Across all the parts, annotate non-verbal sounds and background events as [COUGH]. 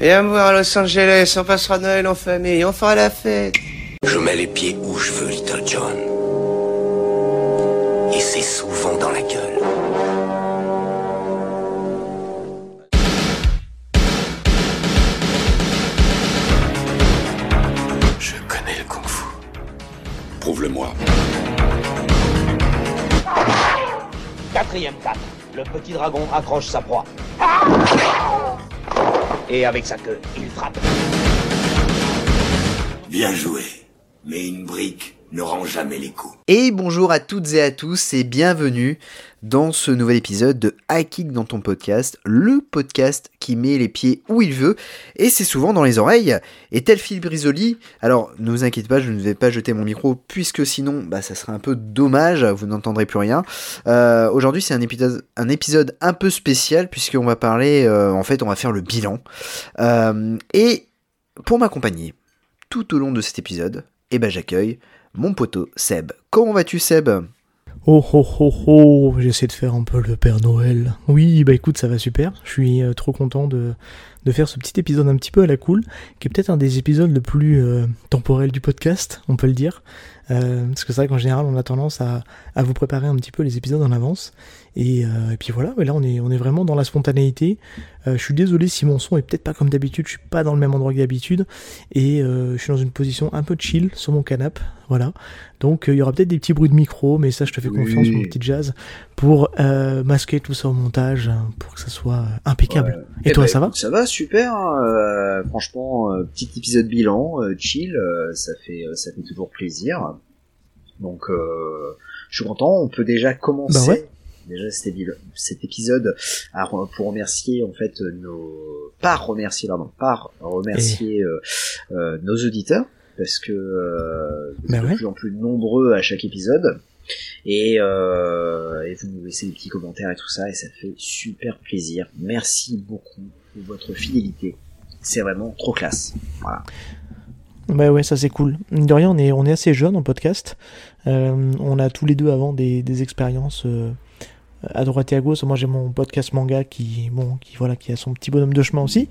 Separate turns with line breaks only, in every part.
Viens me voir à Los Angeles, on passera Noël en famille, on fera la fête.
Je mets les pieds où je veux, Little John. Et c'est souvent dans la gueule.
Je connais le kung-fu.
Prouve-le-moi.
Quatrième cat. Le petit dragon accroche sa proie. Et avec sa queue, il frappe.
Bien joué. Mais une brique ne rend jamais les coups.
Et bonjour à toutes et à tous et bienvenue dans ce nouvel épisode de Kick dans ton podcast, le podcast qui met les pieds où il veut et c'est souvent dans les oreilles. Et tel Phil Brisoli, alors ne vous inquiétez pas, je ne vais pas jeter mon micro puisque sinon bah, ça serait un peu dommage, vous n'entendrez plus rien. Euh, Aujourd'hui c'est un épisode, un épisode un peu spécial puisqu'on va parler, euh, en fait on va faire le bilan. Euh, et pour m'accompagner tout au long de cet épisode, eh ben j'accueille mon poteau Seb. Comment vas-tu Seb?
Oh oh oh oh, j'essaie de faire un peu le Père Noël. Oui, bah écoute, ça va super. Je suis euh, trop content de, faire ce petit épisode un petit peu à la cool, qui est peut-être un des épisodes le plus euh, temporel du podcast, on peut le dire. Euh, parce que c'est vrai qu'en général, on a tendance à vous préparer un petit peu les épisodes en avance. Et, euh, et puis voilà, mais là, on est, on est vraiment dans la spontanéité. Euh, je suis désolé si mon son est peut-être pas comme d'habitude, je suis pas dans le même endroit que d'habitude. Et euh, je suis dans une position un peu chill sur mon canapé. Voilà. Donc il y aura peut-être des petits bruits de micro, mais ça, je te fais confiance,
Oui.
mon petit jazz, pour masquer tout ça au montage, hein, pour que ça soit impeccable. Et
Eh
toi,
ben,
ça va
Ça va, super. hein, franchement, petit épisode bilan, chill, ça fait ça fait toujours plaisir. Donc, je suis content. On peut déjà commencer.
Bah ouais.
Déjà cet, cet épisode à pour remercier en fait nos par remercier pardon par remercier euh, euh, nos auditeurs parce que euh, êtes de
ouais.
plus en plus nombreux à chaque épisode et, euh, et vous nous laissez des petits commentaires et tout ça et ça fait super plaisir. Merci beaucoup pour votre fidélité. C'est vraiment trop classe. Voilà.
Bah ouais, ça c'est cool. De rien, on est, on est assez jeune en podcast. Euh, on a tous les deux avant des, des expériences euh, à droite et à gauche. Moi j'ai mon podcast manga qui, bon, qui, voilà, qui a son petit bonhomme de chemin aussi.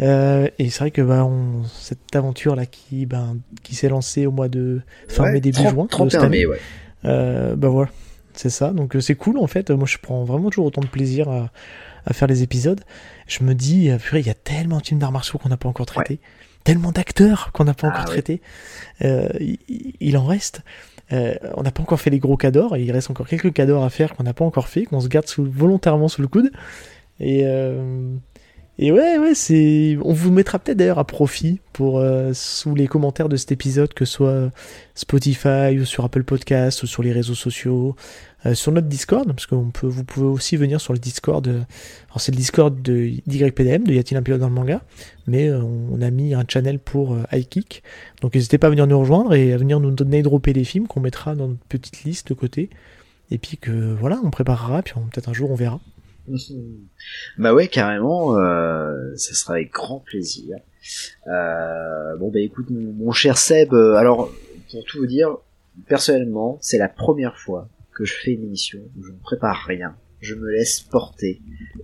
Euh, et c'est vrai que bah, on, cette aventure là qui, ben, qui s'est lancée au mois de fin
Ouais,
mai début
30
juin. de
31
cette année.
mai, ouais.
Euh, bah voilà, c'est ça. Donc euh, c'est cool en fait. Moi je prends vraiment toujours autant de plaisir à, à faire les épisodes. Je me dis, purée, il y a tellement de films d'arts martiaux qu'on n'a pas encore traités, tellement d'acteurs qu'on n'a pas
Ah
encore traités. Euh, il, il en reste. Euh, on n'a pas encore fait les gros cadors, et il reste encore quelques cadors à faire qu'on n'a pas encore fait, qu'on se garde volontairement sous le coude. Et, euh, et ouais, ouais, c'est. On vous mettra peut-être d'ailleurs à profit pour euh, sous les commentaires de cet épisode, que ce soit Spotify ou sur Apple Podcast ou sur les réseaux sociaux, euh, sur notre Discord, parce que on peut, vous pouvez aussi venir sur le Discord. euh, alors c'est le Discord de YPDM, de Y a-t-il un pilote dans le manga, mais euh, on a mis un channel pour iKick. Donc n'hésitez pas à venir nous rejoindre et à venir nous donner dropper des films qu'on mettra dans notre petite liste de côté. Et puis que voilà, on préparera, puis peut-être un jour on verra. [LAUGHS]
Bah ouais, carrément, ça sera avec grand plaisir. Bon bah écoute, mon, cher Seb, alors pour tout vous dire, personnellement, c'est la première fois que je fais une émission où je ne prépare rien. Je me laisse porter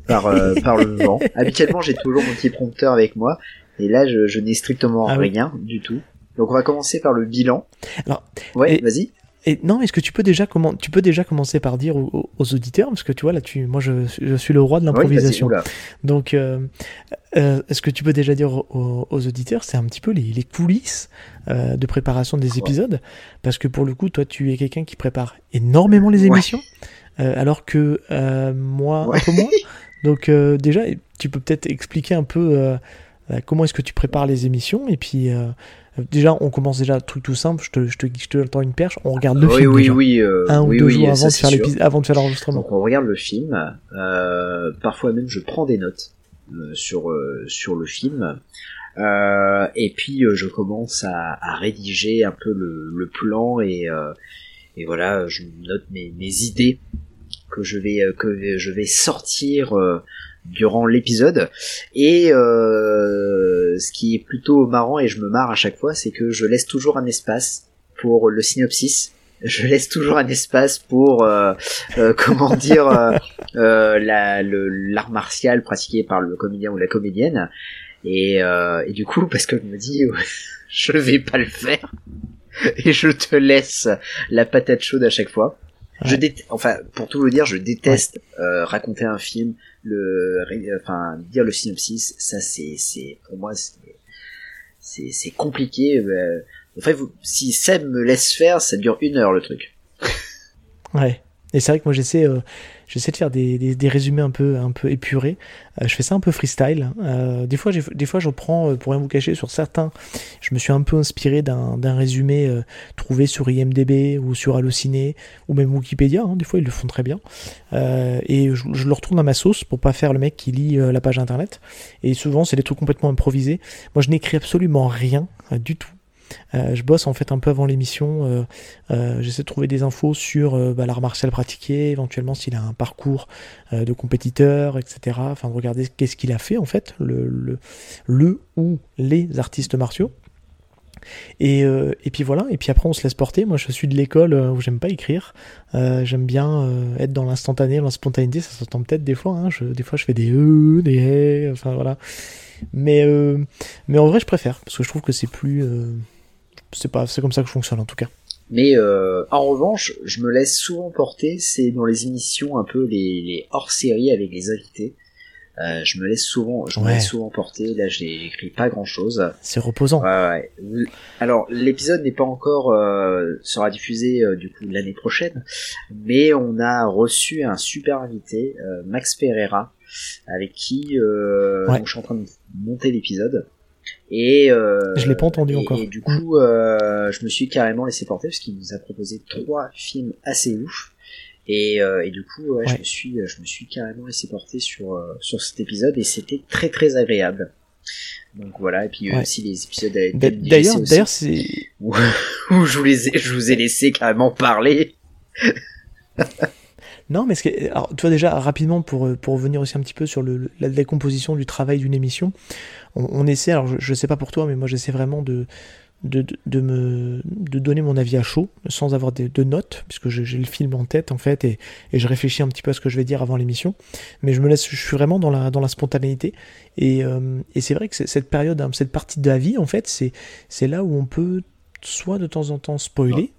par euh, [LAUGHS] par le vent. Habituellement, j'ai toujours mon petit prompteur avec moi, et là, je, je n'ai strictement
Ah oui.
rien du tout. Donc on va commencer par le bilan.
Alors,
ouais, vas-y.
Et non, est-ce que tu peux déjà comment tu peux déjà commencer par dire aux, auditeurs parce que tu vois là tu moi je, je suis le roi de l'improvisation. Donc euh, euh, est-ce que tu peux déjà dire aux, aux auditeurs c'est un petit peu les, les coulisses euh, de préparation des épisodes? Parce que pour le coup toi tu es quelqu'un qui prépare énormément les émissions euh, alors que euh, moi
Ouais.
un peu moins. Donc euh, déjà tu peux peut-être expliquer un peu comment est-ce que tu prépares les émissions et puis euh, déjà on commence déjà un truc tout simple je te je te je te tends une perche on regarde le
oui,
film
oui,
déjà
oui, euh,
un ou deux
oui,
jours avant de faire l'épisode, avant de faire l'enregistrement.
Donc on regarde le film. Euh, parfois même je prends des notes euh, sur euh, sur le film. Euh, et puis euh, je commence à, à rédiger un peu le, le plan et euh, et voilà je note mes, mes idées que je vais euh, que je vais sortir euh, durant l'épisode. Et euh, ce qui est plutôt marrant et je me marre à chaque fois c'est que je laisse toujours un espace pour le synopsis. Je laisse toujours un espace pour euh, euh, comment dire euh, euh, la- l'art martial pratiqué par le comédien ou la comédienne. Et, euh, et du coup, parce que je me dis, [LAUGHS] je vais pas le faire, et je te laisse la patate chaude à chaque fois. Je déteste, enfin, pour tout vous dire, je déteste euh, raconter un film, le, ré- enfin, dire le synopsis. Ça, c'est, c'est, pour moi, c'est, c'est, c'est compliqué. euh, en fait, vous, si Seb me laisse faire, ça dure une heure le truc.
Ouais. Et c'est vrai que moi j'essaie euh, j'essaie de faire des, des, résumés un peu un peu épurés. Euh, je fais ça un peu freestyle. Euh, des fois des fois je prends pour rien vous cacher sur certains. Je me suis un peu inspiré d'un d'un résumé trouvé sur IMDb ou sur Allociné ou même Wikipédia. hein. des fois ils le font très bien. Et je, le retourne à ma sauce pour pas faire le mec qui lit la page internet. Et souvent c'est des trucs complètement improvisés. Moi je n'écris absolument rien du tout. Euh, je bosse en fait un peu avant l'émission. euh, euh, J'essaie de trouver des infos sur bah, l'art martial pratiqué, éventuellement s'il a un parcours de compétiteur, etc. Enfin, de regarder qu'est-ce qu'il a fait en fait, le, ou les artistes martiaux. Et, et puis voilà, et puis après on se laisse porter. Moi je suis de l'école où j'aime pas écrire. J'aime bien être dans l'instantané, dans la spontanéité. Ça s'entend peut-être des fois. Hein. Des fois je fais des e, des hé, enfin voilà. Mais, mais en vrai je préfère parce que je trouve que c'est plus. C'est pas, c'est comme ça que je fonctionne en tout cas.
Mais euh, en revanche, je me laisse souvent porter, c'est dans les émissions un peu les, les hors-série avec les invités. Euh, je me laisse souvent, je me laisse souvent porter. Là, j'ai j'écris pas grand-chose.
C'est reposant.
Ouais, ouais. Alors, l'épisode n'est pas encore euh, sera diffusé euh, du coup l'année prochaine, mais on a reçu un super invité, euh, Max Pereira, avec qui euh,
Ouais.
donc, je suis en train de monter l'épisode. Et euh,
Je l'ai pas entendu
et-
encore.
Et du coup, euh, je me suis carrément laissé porter parce qu'il nous a proposé trois films assez ouf. Et, euh, et du coup, ouais, je me suis, je me suis carrément laissé porter sur euh, sur cet épisode et c'était très très agréable. Donc voilà, et puis a
Ouais.
aussi les épisodes
D'ailleurs, d'ailleurs, c'est [LAUGHS]
où, où je vous les ai, je vous ai laissé carrément parler. [LAUGHS]
non, mais ce que, alors, tu vois déjà rapidement pour euh, pour revenir aussi un petit peu sur le, la décomposition du travail d'une émission, on, on essaie. Alors, je, je sais pas pour toi, mais moi, j'essaie vraiment de de, de, me de donner mon avis à chaud, sans avoir de, notes, puisque j'ai le film en tête en fait, et, et je réfléchis un petit peu à ce que je vais dire avant l'émission. Mais je me laisse, je suis vraiment dans la dans la spontanéité, et, euh, et c'est vrai que cette période, hein, cette partie de la vie, en fait, c'est là où on peut soit de temps en temps spoiler.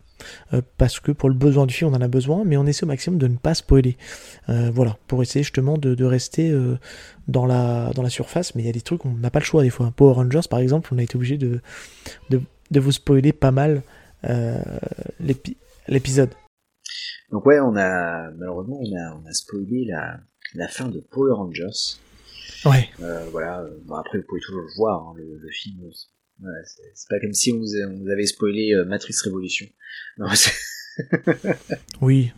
Euh, parce que pour le besoin du film on en a besoin, mais on essaie au maximum de ne pas spoiler. Euh, voilà, pour essayer justement de, de rester euh, dans, la, dans la surface, mais il y a des trucs, on n'a pas le choix des fois. Power Rangers par exemple, on a été obligé de, de, de vous spoiler pas mal l'épi- l'épisode.
Donc ouais, on a malheureusement on a on a spoilé la la fin de Power Rangers.
Ouais,
Euh, voilà. Bon, après, vous pouvez toujours le voir, hein, le, le film. C'est pas comme si on vous, avait spoilé euh, Matrix Révolution. [LAUGHS]
Oui.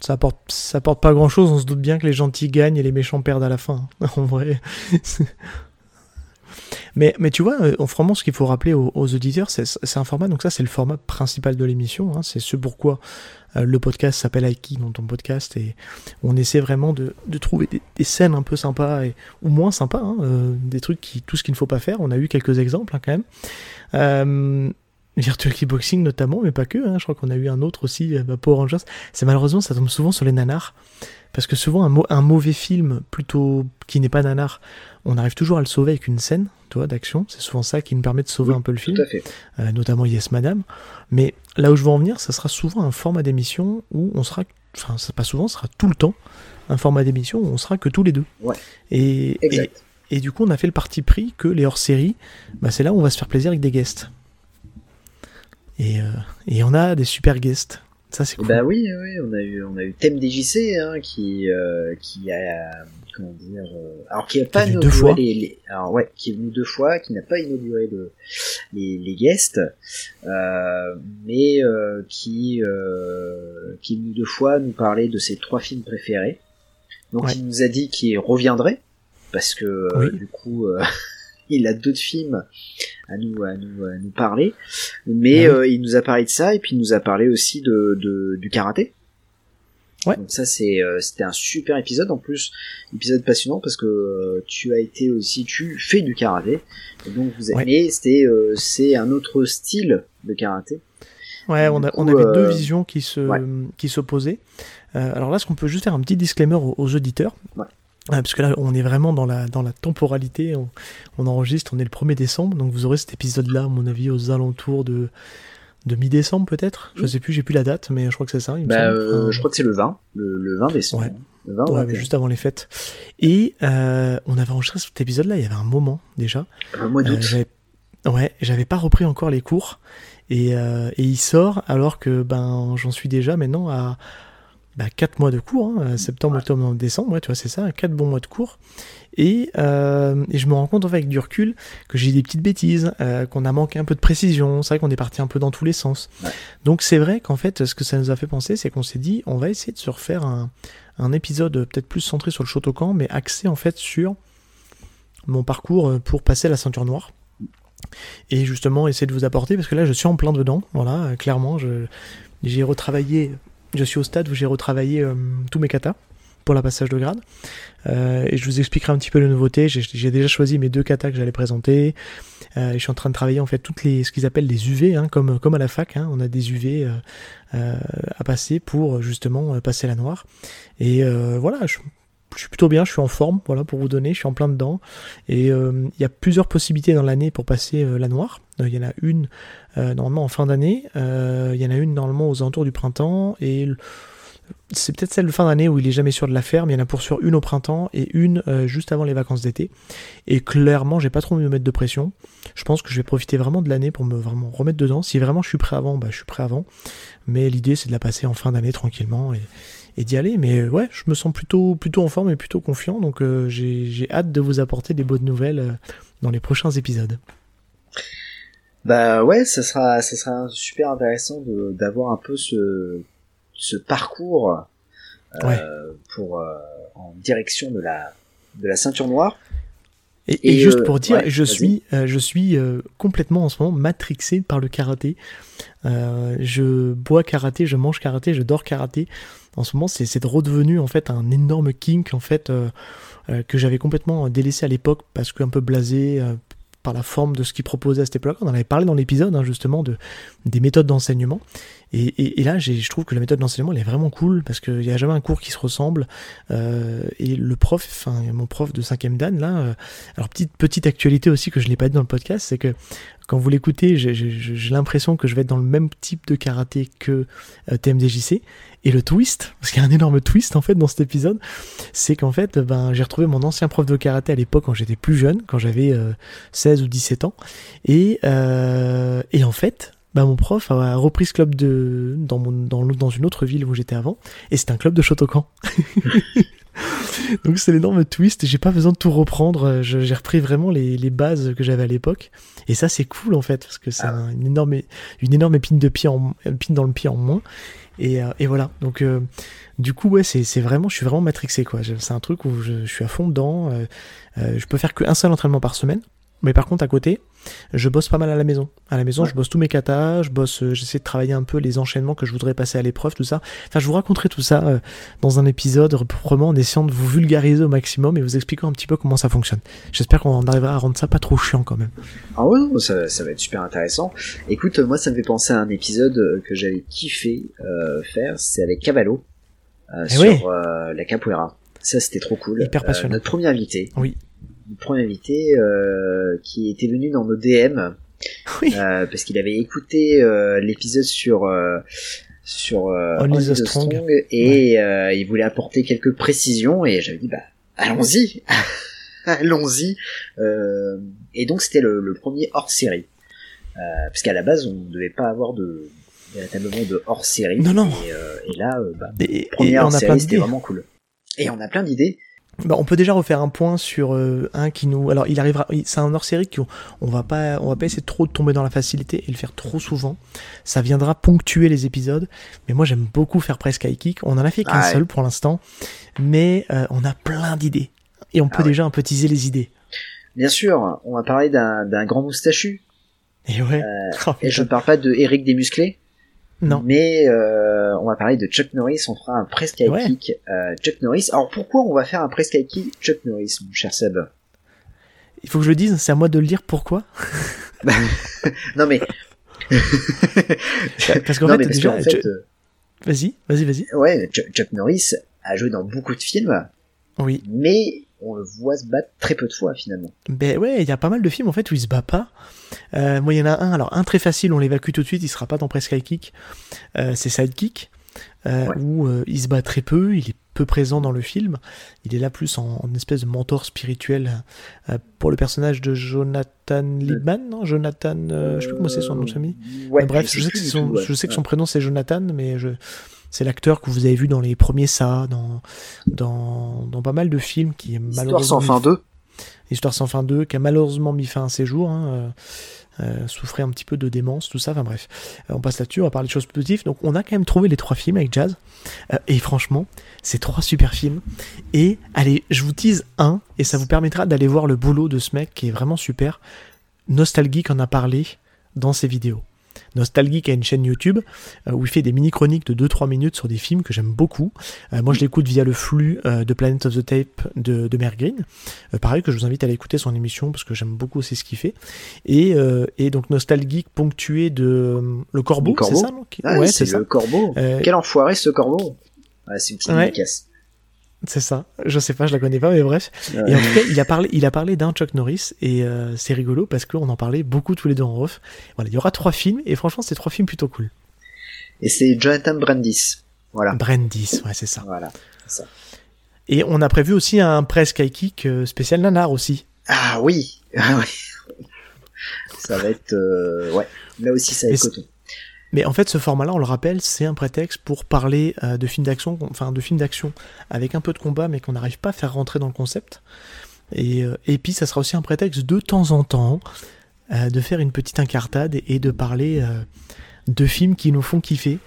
Ça apporte, ça apporte pas grand chose, on se doute bien que les gentils gagnent et les méchants perdent à la fin. hein. [LAUGHS] en vrai. Mais, tu vois, euh, vraiment, ce qu'il faut rappeler aux, auditeurs, c'est un format, donc ça, c'est le format principal de l'émission. hein. c'est ce pourquoi euh, le podcast s'appelle Aiki dans ton podcast et on essaie vraiment de, trouver des, scènes un peu sympas ou moins sympas, hein, euh, des trucs qui, tout ce qu'il ne faut pas faire. On a eu quelques exemples hein, quand même. Virtual Kickboxing notamment, mais pas que. hein. Je crois qu'on a eu un autre aussi, euh, bah, Power Rangers. C'est malheureusement, ça tombe souvent sur les nanars. Parce que souvent, un, mau- un mauvais film, plutôt qui n'est pas nanar, on arrive toujours à le sauver avec une scène, tu vois, d'action. C'est souvent ça qui nous permet de sauver
Oui,
un peu le film
tout à fait.
euh, notamment Yes Madame. Mais là où je veux en venir, ça sera souvent un format d'émission où on sera, enfin, pas souvent, ce sera tout le temps un format d'émission où on sera que tous les deux.
Ouais.
Et, et,
Exact.
et du coup, on a fait le parti pris que les hors-séries, bah, c'est là où on va se faire plaisir avec des guests. Et, euh, et on a des super guests. Ça, c'est cool.
Bah oui, oui, on a eu, on a eu Thème DJC, hein, qui, euh, qui a, comment dire, euh, alors qui a pas
venu deux
inauguré
fois.
les, les- alors ouais, qui est venu deux fois, qui n'a pas inauguré le, les, les guests, euh, mais euh, qui, euh, qui est venu deux fois nous parler de ses trois films préférés. Donc
Ouais.
il nous a dit qu'il reviendrait parce que
Oui.
du coup [LAUGHS] il a d'autres films à nous à nous à nous parler, mais euh, il nous a parlé de ça et puis il nous a parlé aussi de, de du karaté.
Ouais.
Donc ça c'est euh, c'était un super épisode en plus épisode passionnant parce que euh, tu as été aussi tu fais du karaté et donc vous
Ouais.
mais c'était euh, c'est un autre style de karaté.
Ouais, on, a,
coup,
on avait deux visions qui se
ouais.
qui s'opposaient. Alors là, est-ce qu'on peut juste faire un petit disclaimer aux, aux auditeurs?
Ouais.
Ouais, parce que là, on est vraiment dans la, dans la temporalité. On, on enregistre, on est le 1er décembre, donc vous aurez cet épisode-là, à mon avis, aux alentours de, de mi-décembre peut-être. Je sais plus, j'ai plus la date, mais je crois que c'est ça. il
Bah, euh, je crois que c'est le 20, le, le 20 décembre.
Ouais.
Le 20 ou
ouais,
21.
mais juste avant les fêtes. Et euh, on avait enregistré cet épisode-là, il y avait un moment déjà.
Le mois
Euh,
d'août.
j'avais- ouais, j'avais pas repris encore les cours. Et, euh, et il sort alors que ben j'en suis déjà maintenant à bah, 4 mois de cours, hein, septembre, octobre, novembre, décembre, ouais, tu vois, c'est ça, 4 bons mois de cours. Et, euh, et je me rends compte en fait, avec du recul que j'ai des petites bêtises, euh, qu'on a manqué un peu de précision, c'est vrai qu'on est parti un peu dans tous les sens.
Ouais.
Donc c'est vrai qu'en fait, ce que ça nous a fait penser, c'est qu'on s'est dit, on va essayer de se refaire un, un épisode peut-être plus centré sur le Shotokan, mais axé en fait sur mon parcours euh, pour passer à la ceinture noire. Et justement, essayer de vous apporter, parce que là, je suis en plein dedans, voilà, euh, clairement, je, j'ai retravaillé, je suis au stade où j'ai retravaillé euh, tous mes katas pour la passage de grade. Euh, et je vous expliquerai un petit peu les nouveautés. J'ai, déjà choisi mes deux katas que j'allais présenter. Euh, je suis en train de travailler en fait toutes les, ce qu'ils appellent les UV, hein, comme, comme à la fac. Hein, on a des UV euh, à passer pour justement passer la noire. Et voilà, je suis plutôt bien, je suis en forme, voilà, pour vous donner, je suis en plein dedans. Et euh, il y a plusieurs possibilités dans l'année pour passer euh, la noire. Euh, Il y en a une normalement en fin d'année, il y en a une normalement aux alentours du printemps, et c'est peut-être celle de fin d'année où il est jamais sûr de la faire, mais il y en a pour sûr une au printemps et une juste avant les vacances d'été. Et clairement, j'ai pas trop envie de me mettre de pression. Je pense que je vais profiter vraiment de l'année pour me vraiment remettre dedans. Si vraiment je suis prêt avant, bah je suis prêt avant. Mais l'idée c'est de la passer en fin d'année tranquillement et d'y aller. Mais euh, ouais, je me sens plutôt plutôt en forme et plutôt confiant. Donc euh, j'ai j'ai hâte de vous apporter des bonnes nouvelles euh, dans les prochains épisodes.
Bah ouais, ça sera, ça sera super intéressant de, d'avoir un peu ce, ce parcours euh,
Ouais.
pour euh, en direction de la, de la ceinture noire.
Et, et
Et,
juste pour dire,
ouais,
je suis, je suis complètement en ce moment matrixé par le karaté. Je bois karaté, je mange karaté, je dors karaté. En ce moment, c'est redevenu en fait un énorme kink en fait euh, euh, que j'avais complètement délaissé à l'époque parce que un peu blasé euh, par la forme de ce qu'il proposait à cette époque. On en avait parlé dans l'épisode hein, justement de des méthodes d'enseignement. Et, là, je trouve que la méthode d'enseignement elle est vraiment cool parce qu'il n'y a jamais un cours qui se ressemble. Euh, et le prof, enfin mon prof de 5ème Dan là. euh, alors petite petite actualité aussi que je n'ai pas dit dans le podcast, c'est que quand vous l'écoutez, j'ai- l'impression que je vais être dans le même type de karaté que euh, TMDJC. Et le twist, parce qu'il y a un énorme twist en fait dans cet épisode, c'est qu'en fait, ben j'ai retrouvé mon ancien prof de karaté à l'époque quand j'étais plus jeune, quand j'avais euh, 16 ou 17 ans, et euh, et en fait. Ben, mon prof a repris ce club de dans mon dans, dans une autre ville où j'étais avant et c'est un club de Shotokan. [LAUGHS] [LAUGHS] Donc c'est l'énorme twist, j'ai pas besoin de tout reprendre, euh, j'ai repris vraiment les, les bases que j'avais à l'époque. Et ça c'est cool en fait, parce que c'est un- une, énorme, une énorme épine, de pied en, épine dans le pied en moins. Et, euh, et voilà, donc euh, du coup ouais, c'est vraiment, je suis vraiment matrixé quoi. C'est un truc où je, je suis à fond dedans, euh, je peux faire qu'un seul entraînement par semaine. Mais par contre, à côté, je bosse pas mal à la maison. À la maison,
Ouais.
je bosse tous mes katas, je bosse, euh, j'essaie de travailler un peu les enchaînements que je voudrais passer à l'épreuve, tout ça. Enfin, je vous raconterai tout ça euh, dans un épisode proprement en essayant de vous vulgariser au maximum et vous expliquant un petit peu comment ça fonctionne. J'espère qu'on arrivera à rendre ça pas trop chiant quand même.
Ah ouais, non, ça, ça va être super intéressant. Écoute, moi ça me fait penser à un épisode euh, que j'avais kiffé euh, faire, c'est avec Cavallo euh,
Eh
sur
oui.
la capoeira. Ça c'était trop cool.
Hyper passionnant.
Notre premier invité.
Oui.
Notre premier invité euh, qui était venu dans nos DM
Oui.
euh, parce qu'il avait écouté euh, l'épisode sur euh, sur euh,
Only
Only
the Strong.
Strong et euh, il voulait apporter quelques précisions et j'avais dit bah allons-y. [LAUGHS] Allons-y. Euh, et donc c'était le, le premier hors série euh, parce qu'à la base on ne devait pas avoir de véritablement de hors série
Non, non.
et, euh, et là bah,
Et,
premier
et
hors série c'était vraiment cool. Et on a plein d'idées
Bah, on peut déjà refaire un point sur euh, un qui nous. Alors, il arrivera. C'est un hors série qu'on on va pas, on va pas essayer trop de tomber dans la facilité et le faire trop souvent. Ça viendra ponctuer les épisodes. Mais moi, j'aime beaucoup faire presque high kick. On en a fait qu'un
ouais.
seul pour l'instant, mais euh, on a plein d'idées et on peut
Ah ouais.
déjà un peu teaser les idées.
bien sûr on va parler d'un grand moustachu
Et ouais. [LAUGHS] Oh,
et je ne parle pas de Eric Desmusclés
Non.
Mais euh, on va parler de Chuck Norris, on fera un press high
Ouais.
kick euh, Chuck Norris. Alors pourquoi on va faire un press high kick Chuck Norris, mon cher Seb?
Il faut que je le dise. C'est à moi de le dire. Pourquoi? [LAUGHS]
Non mais
Parce qu'en [LAUGHS] fait, déjà,
qu'en fait, euh,
vas-y, vas-y, vas-y.
ouais, Chuck Norris a joué dans beaucoup de films
Oui.
mais on le voit se battre très peu de fois finalement.
Ben ouais, il y a pas mal de films en fait où il se bat pas. Euh, moi, il y en a un, alors un très facile, on l'évacue tout de suite, il sera pas dans Press Kick. Euh, c'est Sidekick, euh,
Ouais.
où il se bat très peu, il est peu présent dans le film. Il est là plus en, en espèce de mentor spirituel euh, pour le personnage de Jonathan Liebman, non? Jonathan, euh, je sais plus comment c'est son nom de famille.
Ouais,
bref, je sais, que je sais son prénom c'est Jonathan, mais je, c'est l'acteur que vous avez vu dans les premiers Ça, dans, dans, dans pas mal de films qui est
Histoire
malheureusement
sans fin 2.
Histoire sans fin 2, qui a malheureusement mis fin à ses jours, hein, euh, euh, souffrait un petit peu de démence, tout ça, enfin bref. Euh, on passe là-dessus, on va parler de choses positives. Donc on a quand même trouvé les trois films avec Jazz, Euh, et franchement, c'est trois super films. Et allez, je vous tease un, et ça vous permettra d'aller voir le boulot de ce mec qui est vraiment super. Nostalgique en a parlé dans ses vidéos. Nostalgique a une chaîne YouTube euh, où il fait des mini-chroniques de 2-3 minutes sur des films que j'aime beaucoup. Euh, moi, je l'écoute via le flux euh, de Planet of the Tape de, de Mer Green. Euh, pareil, que je vous invite à aller écouter son émission parce que j'aime beaucoup aussi ce qu'il fait. Et, et donc, Nostalgique ponctué de Le Corbeau, c'est ça non? Qui-
Ah,
Ouais,
c'est
c'est ça.
le corbeau. Quel enfoiré ce corbeau. Ouais, c'est une petite
Ouais. C'est ça. Je sais pas, je la connais pas, mais bref.
Ouais.
Et en tout cas, il a parlé, il a parlé d'un Chuck Norris et euh, c'est rigolo parce qu'on en parlait beaucoup tous les deux en off. Voilà, il y aura trois films et franchement, c'est trois films plutôt cool.
Et c'est Jonathan Brandis. Voilà.
Brandis, ouais, c'est ça.
Voilà. ça.
Et on a prévu aussi un press kick euh, spécial nanar aussi.
Ah oui. Ah [LAUGHS] oui. Ça va être euh, ouais. Là aussi ça va être coton.
Mais en fait, ce format-là, on le rappelle, c'est un prétexte pour parler euh, de films d'action, enfin de films d'action avec un peu de combat, mais qu'on n'arrive pas à faire rentrer dans le concept. Et, euh, et puis, ça sera aussi un prétexte de temps en temps euh, de faire une petite incartade et, et de parler de films qui nous font kiffer,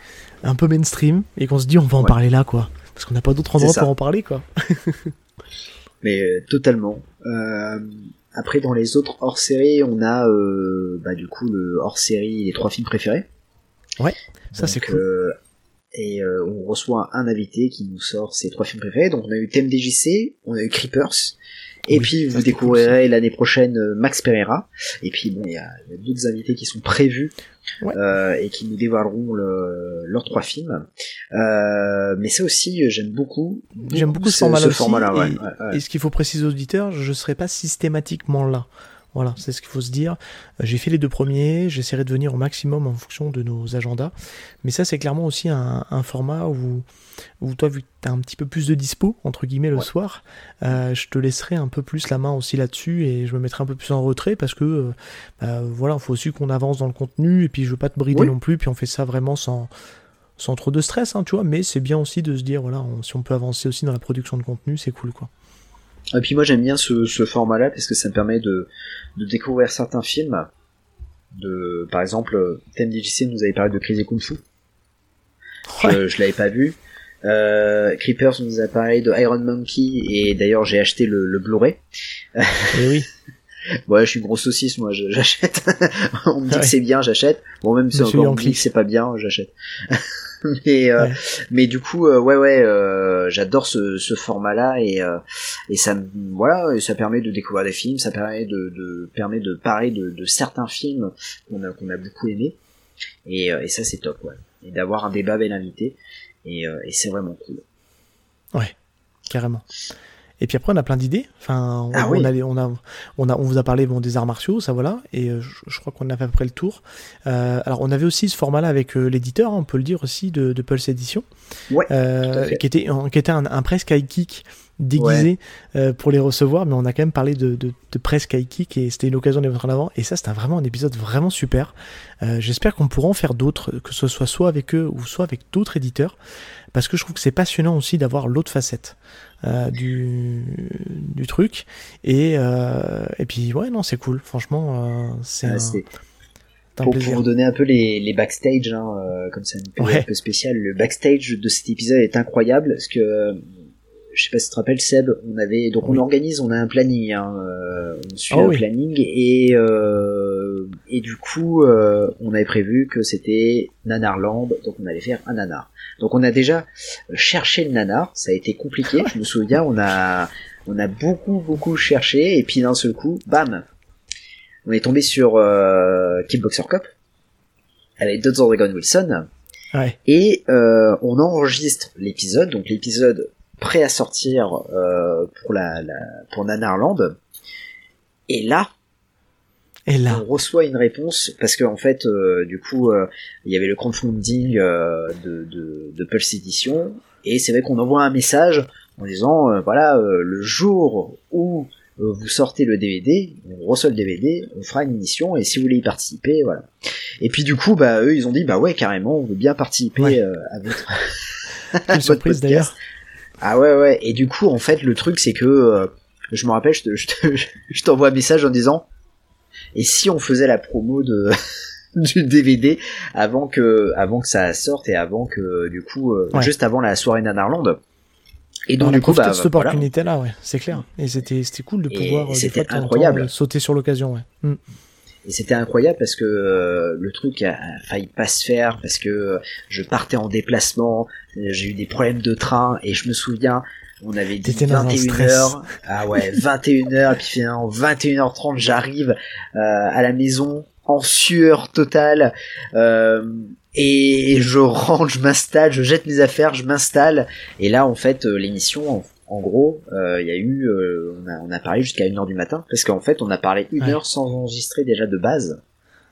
un peu mainstream, et qu'on se dit on va en
Ouais.
parler là, quoi. Parce qu'on n'a pas d'autre endroit pour en parler, quoi. [LAUGHS]
Mais totalement. Après dans les autres hors série, on a bah du coup le hors série les trois films préférés.
Ça, c'est cool.
euh, et euh, on reçoit un invité qui nous sort ses trois films préférés. Donc on a eu TMDJC, on a eu Creepers, et
Oui,
puis vous découvrirez l'année prochaine euh, Max Pereira. Et puis bon, il y a, d'autres invités qui sont prévus
Ouais.
euh, et qui nous dévoileront le- leurs trois films. Euh, mais ça aussi, j'aime beaucoup.
J'aime beaucoup ce format-là
ouais,
et-
ouais, ouais.
Et ce qu'il faut préciser aux auditeurs, je ne serai pas systématiquement là. Voilà, c'est ce qu'il faut se dire. Euh, J'ai fait les deux premiers, j'essaierai de venir au maximum en fonction de nos agendas. Mais ça, c'est clairement aussi un, un format où, où toi, vu que tu as un petit peu plus de dispo, entre guillemets, le
Ouais.
soir, euh, je te laisserai un peu plus la main aussi là-dessus et je me mettrai un peu plus en retrait parce que, euh, bah, voilà, il faut aussi qu'on avance dans le contenu et puis je veux pas te brider
Oui.
non plus, puis on fait ça vraiment sans, sans trop de stress, hein, tu vois. Mais c'est bien aussi de se dire, voilà, on- si on peut avancer aussi dans la production de contenu, c'est cool, quoi.
Et puis moi j'aime bien ce, ce format-là parce que ça me permet de, de découvrir certains films. De, par exemple, TMDJC nous avait parlé de Crazy Kung Fu. Je, je l'avais pas vu. Euh, Creepers nous a parlé de Iron Monkey et d'ailleurs j'ai acheté le, le Blu-ray.
Et oui. [LAUGHS]
Ouais, je suis une grosse saucisse moi, [LAUGHS] j'achète. on me dit
Ouais.
que c'est bien, j'achète. Bon même si encore on me dit que c'est pas bien, j'achète. [LAUGHS] mais euh,
Ouais.
mais du coup euh, ouais ouais euh, j'adore ce, ce format là et euh, et ça voilà et ça permet de découvrir des films ça permet de, de permet de parler de, de certains films qu'on a qu'on a beaucoup aimé et, euh, et ça c'est top ouais et d'avoir un débat avec l'invité et, euh, et c'est vraiment cool
carrément. Et puis après, on a plein d'idées. Enfin, on,
Ah
a, les- on, a, on, a, on vous a parlé bon, des arts martiaux, ça voilà. Et euh, je, je crois qu'on a fait à peu près le tour. Euh, alors, on avait aussi ce format-là avec euh, l'éditeur, hein, on peut le dire aussi, de, de Pulse Edition.
Ouais,
qui était, qui était un, un presque high kick déguisé euh, pour les recevoir, mais on a quand même parlé de, de, de high kick et c'était une occasion de les mettre en avant. Et ça, c'était vraiment un épisode vraiment super. Euh, J'espère qu'on pourra en faire d'autres, que ce soit soit avec eux ou soit avec d'autres éditeurs, parce que je trouve que c'est passionnant aussi d'avoir l'autre facette euh, du, du truc. Et, et puis, ouais, non, c'est cool. Franchement, c'est un,
pour, pour vous donner un peu les, les backstage hein, euh, comme ça une période
Ouais.
un peu spéciale le backstage de cet épisode est incroyable parce que je sais pas si tu te rappelles Seb on avait donc
Oui.
on organise on a un planning hein, euh, on suit
Ah
un
oui.
planning et euh, et du coup euh, on avait prévu que c'était Nanarland donc on allait faire un nanar donc on a déjà cherché le nanar ça a été compliqué je me souviens on a on a beaucoup beaucoup cherché et puis d'un seul coup bam on est tombé sur euh, Kickboxer Cup avec Dodds Dragon Wilson
Ouais.
et euh, on enregistre l'épisode donc l'épisode prêt à sortir euh, pour la, la pour Nanarland. Et là,
Et là,
on reçoit une réponse parce qu'en en fait, euh, du coup, euh, il y avait le crowdfunding euh, de, de, de Pulse Edition, et c'est vrai qu'on envoie un message en disant, voilà, le jour où vous sortez le DVD, on reçoit le DVD, on fera une émission, et si vous voulez y participer, voilà. Et puis du coup, bah eux, ils ont dit, bah ouais, carrément, on veut bien participer
Ouais.
à votre [LAUGHS] votre
surprise
podcast.
d'ailleurs.
Ah ouais ouais et du coup en fait le truc c'est que euh, je me rappelle je te- je te- [LAUGHS] je t'envoie un message en disant et si on faisait la promo de [LAUGHS] du DVD avant que avant que ça sorte et avant que du coup euh,
Ouais.
juste avant la soirée Nanarland? Et
on
donc
a
du coup bah
cette
voilà.
opportunité-là, ouais, c'est clair. Et c'était c'était cool de pouvoir euh,
c'était
temps
incroyable.
sauter sur l'occasion, ouais. Mm.
Et c'était incroyable parce que euh, le truc a, a failli pas se faire parce que euh, je partais en déplacement, euh, j'ai eu des problèmes de train et je me souviens, on avait dit
T'étais dans un
21h. Ah ouais, [LAUGHS] 21h et puis finalement 21h30 j'arrive euh, à la maison en sueur totale euh, et je rentre, je m'installe, je jette mes affaires, je m'installe et là en fait euh, l'émission en, gros, euh, il y a eu, euh, on, a, on a parlé jusqu'à 1h du matin, parce qu'en fait, on a parlé une
Ouais.
heure sans enregistrer déjà de base,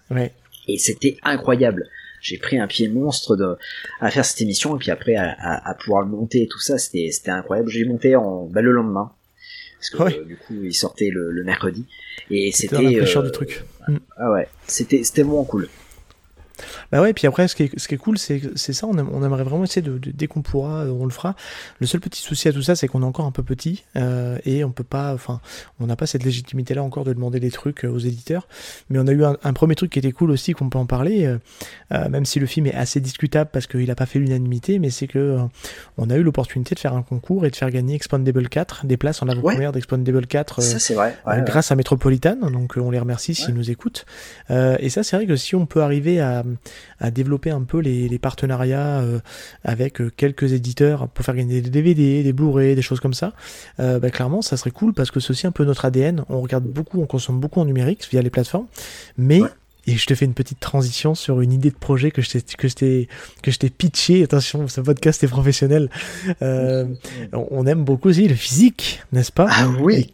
Ouais.
et c'était incroyable. J'ai pris un pied monstre de, à faire cette émission, et puis après à, à, à pouvoir le monter et tout ça, c'était incroyable. J'ai monté en bah, le lendemain, parce que
Ouais.
euh, du coup, il sortait le, le mercredi, et
C'était
euh,
du truc.
Ah ouais, c'était c'était vraiment cool.
Bah ouais, puis après, ce qui est, ce qui est cool, c'est c'est ça, on, on aimerait vraiment essayer de, de- dès qu'on pourra, euh, on le fera. Le seul petit souci à tout ça, c'est qu'on est encore un peu petit, euh, et on peut pas, enfin, on n'a pas cette légitimité-là encore de demander des trucs euh, aux éditeurs. Mais on a eu un, un premier truc qui était cool aussi, qu'on peut en parler, euh, même si le film est assez discutable parce qu'il a pas fait l'unanimité, mais c'est que euh, on a eu l'opportunité de faire un concours et de faire gagner Expandable 4, des places en avant-première d'Expandable 4. euh,
ça c'est vrai.
euh,
Ouais, ouais.
grâce à Metropolitan, donc on les remercie s'ils
Ouais.
nous écoutent. Et ça, c'est vrai que si on peut arriver à, à développer un peu les, les partenariats euh, avec euh, quelques éditeurs pour faire gagner des DVD, des Blu-ray, des choses comme ça, euh, bah, clairement, ça serait cool parce que c'est aussi un peu notre ADN. On regarde beaucoup, on consomme beaucoup en numérique via les plateformes, mais
Ouais.
et je te fais une petite transition sur une idée de projet que je t'ai que je t'ai que je t'ai pitché. Attention, ce podcast est professionnel. Euh, on aime beaucoup aussi le physique, n'est-ce pas?
Ah oui.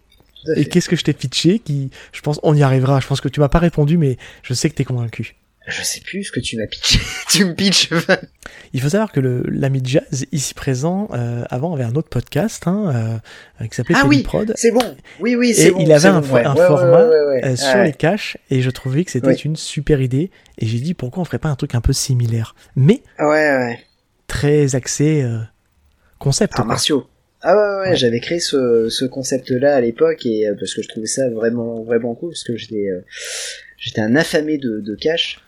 et
fait.
qu'est-ce que je t'ai pitché qui, je pense, on y arrivera. Je pense que tu m'as pas répondu, mais je sais que t'es convaincu.
Je sais plus ce que tu m'as pitché. [LAUGHS] tu me pitches.
Il faut savoir que l'ami Jazz ici présent euh, avant avait un autre podcast hein, euh, qui s'appelait
Ah oui,
Prod
c'est bon. Oui oui
et
c'est bon.
il avait un,
bon,
fo-
ouais.
un
Ouais, ouais,
format
ouais,
euh, sur les caches et je trouvais que c'était
Oui.
une super idée et j'ai dit pourquoi on ferait pas un truc un peu similaire? Mais
Ouais ouais.
très axé euh, concept. Quoi.
martiaux. Ah ouais, ouais, j'avais créé ce, ce concept-là à l'époque et euh, parce que je trouvais ça vraiment vraiment cool parce que j'étais j'étais un affamé de, de cash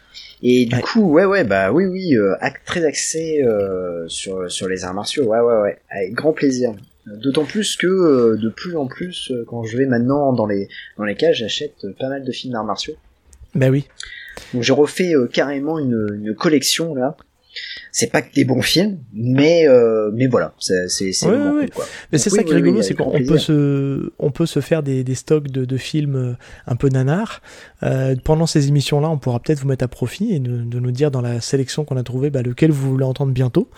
et du
Ouais.
coup ouais ouais bah oui oui euh, ac- très axé euh, sur sur les arts martiaux ouais ouais ouais avec grand plaisir. D'autant plus que euh, de plus en plus euh, quand je vais maintenant dans les dans les cages j'achète euh, pas mal de films d'arts martiaux.
Bah oui.
Donc j'ai refait euh, carrément une, une collection là. C'est pas que des bons films, mais euh, mais voilà, c'est c'est
Ouais, ouais,
quoi.
Mais c'est ça qui est rigolo,
oui,
c'est qu'on peut se, on peut se faire des, des stocks de, de films euh, un peu nanars. Euh, pendant ces émissions-là, on pourra peut-être vous mettre à profit et de, de nous dire dans la sélection qu'on a trouvé bah, lequel vous voulez entendre bientôt.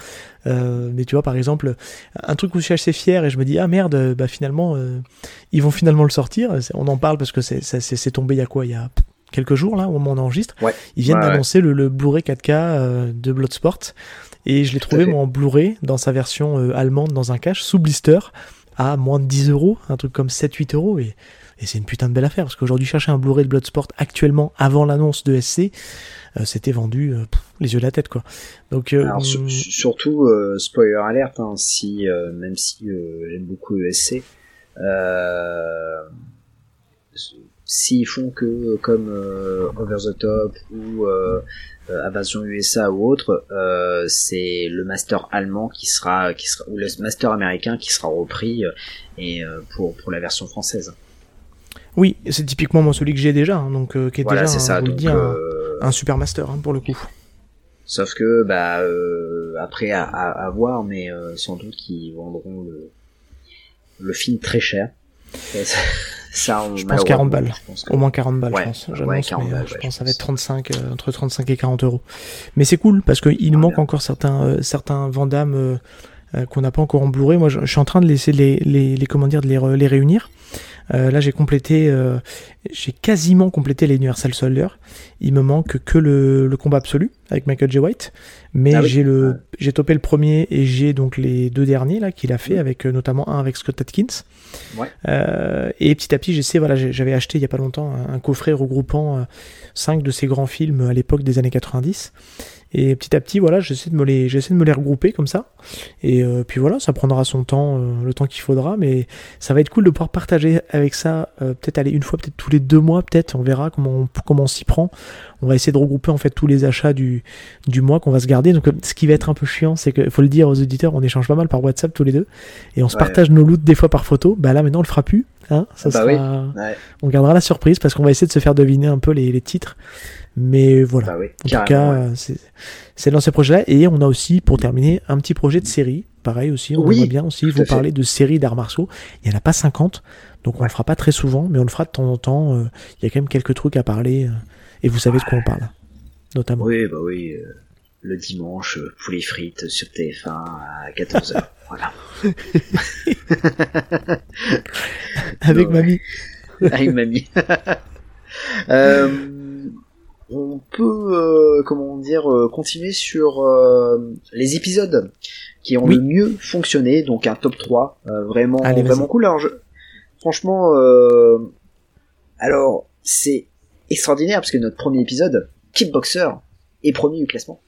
Euh, mais tu vois, par exemple, un truc où je suis assez fier et je me dis ah merde, bah finalement, euh, ils vont finalement le sortir. On en parle parce que c'est c'est tombé il y a quoi? Il y a quelques jours là au moment où on enregistre.
Ouais.
Ils viennent
Ouais, ouais.
d'annoncer le, le Blu-ray 4K euh, de Bloodsport et je l'ai trouvé en Blu-ray dans sa version euh, allemande dans un cache sous blister à moins de 10 euros, un truc comme 7-8 euros et, et c'est une putain de belle affaire parce qu'aujourd'hui chercher un Blu-ray de Bloodsport actuellement avant l'annonce de SC euh, c'était vendu pff, les yeux de la tête quoi. Donc
Alors sur- surtout spoiler alerte, hein, si même si j'aime beaucoup euh, s'ils font que comme euh, Over the Top ou euh, euh, Invasion USA ou autre, euh, c'est le master allemand qui sera qui sera ou le master américain qui sera repris euh, et euh, pour pour la version française.
oui, c'est typiquement moi celui que j'ai déjà hein, donc euh, qui est
Voilà,
déjà
ça.
le
Donc,
dis, un, un super master hein, pour le coup.
Sauf que bah euh, après à, à, à voir, mais euh, sans doute qu'ils vendront le le film très cher. [LAUGHS] Ça, ça, on-
Je pense 40 balles.
je pense que-
Au moins 40 balles,
Ouais,
je pense.
ouais,
J'annonce,
40
mais, euh,
balles,
je
ouais,
pense ça va être
pense.
35, euh, entre 35 et 40 euros. Mais c'est cool parce qu'il nous manque encore certains, euh, certains Vandame euh, euh, qu'on n'a pas encore en Blu-ray. Moi, je, je suis en train de laisser les, les, les comment dire, de les, les réunir. Euh, là, j'ai complété, euh, j'ai quasiment complété les Universal Soldier. Il me manque que le, le combat absolu avec Michael J. White, mais
Ah oui.
j'ai le, j'ai topé le premier et j'ai donc les deux derniers là qu'il a fait avec euh, notamment un avec Scott Atkins.
Ouais.
Euh, et petit à petit, j'essaie, voilà, j'avais acheté il y a pas longtemps un, un coffret regroupant euh, cinq de ces grands films à l'époque des années 90. Et petit à petit, voilà, j'essaie de me les, j'essaie de me les regrouper comme ça. Et euh, puis voilà, ça prendra son temps, euh, le temps qu'il faudra, mais ça va être cool de pouvoir partager avec ça, euh, peut-être aller une fois, peut-être tous les deux mois, peut-être, on verra comment on, comment on s'y prend. On va essayer de regrouper en fait tous les achats du, du mois qu'on va se garder. Donc euh, ce qui va être un peu chiant, c'est qu'il faut le dire aux auditeurs, on échange pas mal par WhatsApp tous les deux, et on se
Ouais.
partage nos loots des fois par photo. Bah là maintenant on le fera plus, hein, ça
Bah
sera,
oui. Ouais.
on gardera la surprise parce qu'on va essayer de se faire deviner un peu les, les titres. Mais voilà.
Bah oui,
En tout cas,
ouais.
euh, c'est- dans ces projets-là. Et on a aussi, pour terminer, un petit projet de série. Pareil aussi, on
Oui,
aimerait bien aussi vous parler de séries d'arts martiaux. Il n'y en a pas 50, donc on le fera pas très souvent, mais on le fera de temps en temps. euh, Il y a quand même quelques trucs à parler, euh, et vous savez de quoi on parle, notamment.
Oui, bah oui. le dimanche, poulet frites sur TF1 à 14h. [LAUGHS] voilà.
Avec mamie.
Avec mamie. [LAUGHS] Euh, on peut, euh, comment dire, euh, continuer sur euh, les épisodes qui ont
Oui.
le mieux fonctionné, donc un top 3, euh, vraiment,
Allez,
vraiment cool. Alors, je- franchement, alors, c'est extraordinaire parce que notre premier épisode, Kickboxer, est premier du classement.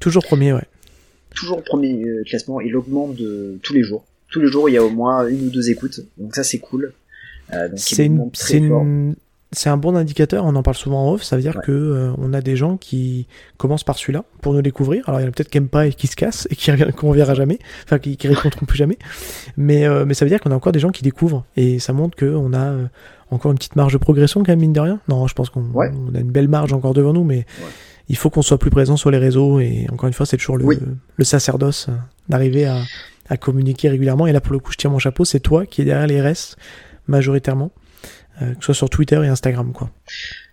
Toujours premier, ouais.
Toujours premier classement, il augmente de tous les jours. Tous les jours, il y a au moins une ou deux écoutes, donc ça c'est cool.
C'est une- c'est un bon indicateur, on en parle souvent en off, ça veut dire
Ouais.
que euh, on a des gens qui commencent par celui-là pour nous découvrir. Alors il y en a peut-être qui aiment pas et qui se cassent et qui [LAUGHS] reviennent- qu'on verra jamais, enfin qui, qui répondront plus jamais. Mais, euh, mais ça veut dire qu'on a encore des gens qui découvrent et ça montre qu'on a euh, encore une petite marge de progression quand même mine de rien. Non, je pense qu'on
Ouais.
a une belle marge encore devant nous, mais il faut qu'on soit plus présent sur les réseaux et encore une fois c'est toujours le,
Oui.
le sacerdoce euh, d'arriver à, à communiquer régulièrement. Et là pour le coup je tire mon chapeau, c'est toi qui est derrière les RS majoritairement euh, que ce soit sur Twitter et Instagram quoi.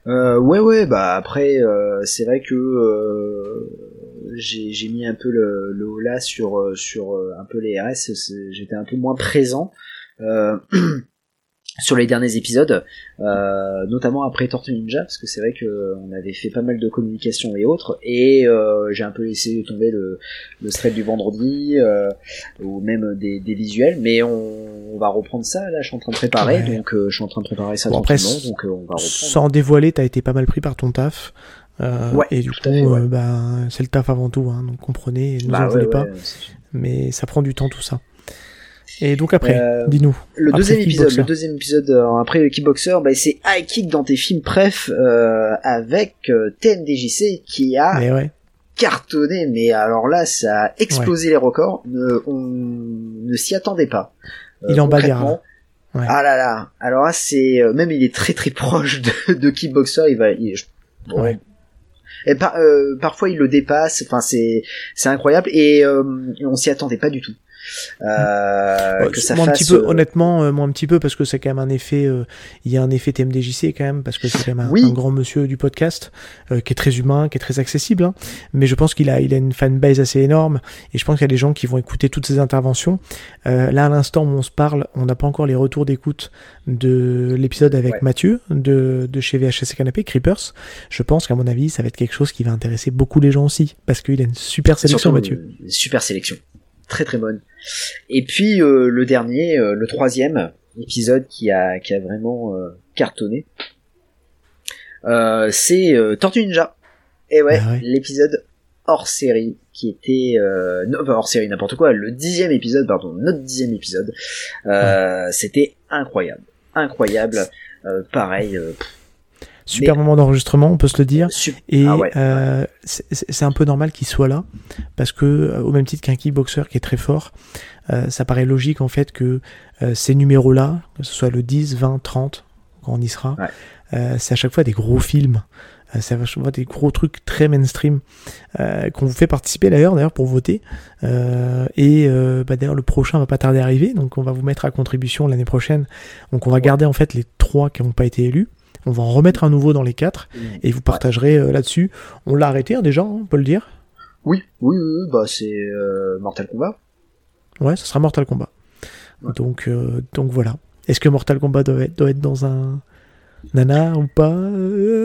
Euh, ouais ouais bah après euh, c'est vrai que euh, j'ai mis un peu le, le là sur euh, sur un peu les RS j'étais un peu moins présent [CLEARS THROAT] sur les derniers épisodes euh, notamment après Tortue Ninja parce que c'est vrai que on avait fait pas mal de communication et autres et euh, j'ai un peu laissé tomber le le thread du vendredi euh, ou même des, des visuels mais on, on va reprendre ça là je suis en train de préparer
Ouais.
donc euh, je suis en train de préparer ça
Bon, après,
tranquillement donc euh, on va reprendre
Sans dévoiler, t'as été pas mal pris par ton taf. Euh,
Ouais,
et du coup,
fait, ouais.
bah, c'est le taf avant tout, hein, donc comprenez, ne nous
Bah
en voulez pas, mais ça prend du temps tout ça. Et donc après,
Euh,
dis-nous.
Le deuxième épisode, le deuxième épisode après le Kickboxer, bah, c'est High Kick dans tes films euh, avec euh, TMDJC qui a
Mais ouais,
cartonné, mais alors là ça a explosé les records, on ne s'y attendait pas. Euh,
Il est en bagarre. Ouais.
Ah là là, alors là c'est euh, même il est très très proche de, de Kickboxer, il va, il, je- bon,
Ouais.
Et par- euh, parfois il le dépasse, enfin c'est c'est incroyable et euh, on s'y attendait pas du tout. Euh,
Ouais,
que ça
moi un petit peu,
euh,
honnêtement, euh, moi un petit peu parce que c'est quand même un effet, euh, il y a un effet TMDJC quand même parce que c'est quand même un,
Oui.
un grand monsieur du podcast euh, qui est très humain, qui est très accessible. hein. mais je pense qu'il a, il a une fanbase assez énorme et je pense qu'il y a des gens qui vont écouter toutes ces interventions. Euh, là à l'instant où on se parle, on n'a pas encore les retours d'écoute de l'épisode avec
Ouais.
Mathieu de, de chez VHS Canapé Creepers. Je pense qu'à mon avis, ça va être quelque chose qui va intéresser beaucoup les gens aussi parce qu'il a une super sélection Mathieu.
super sélection. Très très bonne. Et puis euh, le dernier, euh, le troisième épisode qui a, qui a vraiment euh, cartonné, euh, c'est euh, Tortue Ninja. Et ouais,
Ah ouais.
l'épisode hors série qui était euh, non, pas hors série n'importe quoi, le dixième épisode, pardon, notre dixième épisode, euh, c'était incroyable, incroyable. Euh, pareil, euh,
Super
Mais-
moment d'enregistrement, on peut se le dire.
sup-
Et
ah ouais,
euh, c'est un peu normal qu'il soit là, parce que euh, au même titre qu'un kickboxer qui est très fort, euh, ça paraît logique en fait que euh, ces numéros-là, que ce soit le 10, 20, 30, quand on y sera,
Ouais.
c'est à chaque fois des gros films. C'est à chaque fois des gros trucs très mainstream qu'on vous fait participer d'ailleurs d'ailleurs pour voter et bah, d'ailleurs le prochain va pas tarder à arriver donc on va vous mettre à contribution l'année prochaine donc on va garder en fait les trois qui n'ont pas été élus on va en remettre un nouveau dans les quatre et vous partagerez euh, là-dessus. On l'a arrêté hein, déjà, hein, on peut le dire?
Oui, oui, oui, oui, bah c'est euh, Mortal Kombat.
Ouais, ça sera Mortal Kombat. Donc, euh, donc voilà. Est-ce que Mortal Kombat doit être, doit être dans un nana ou pas?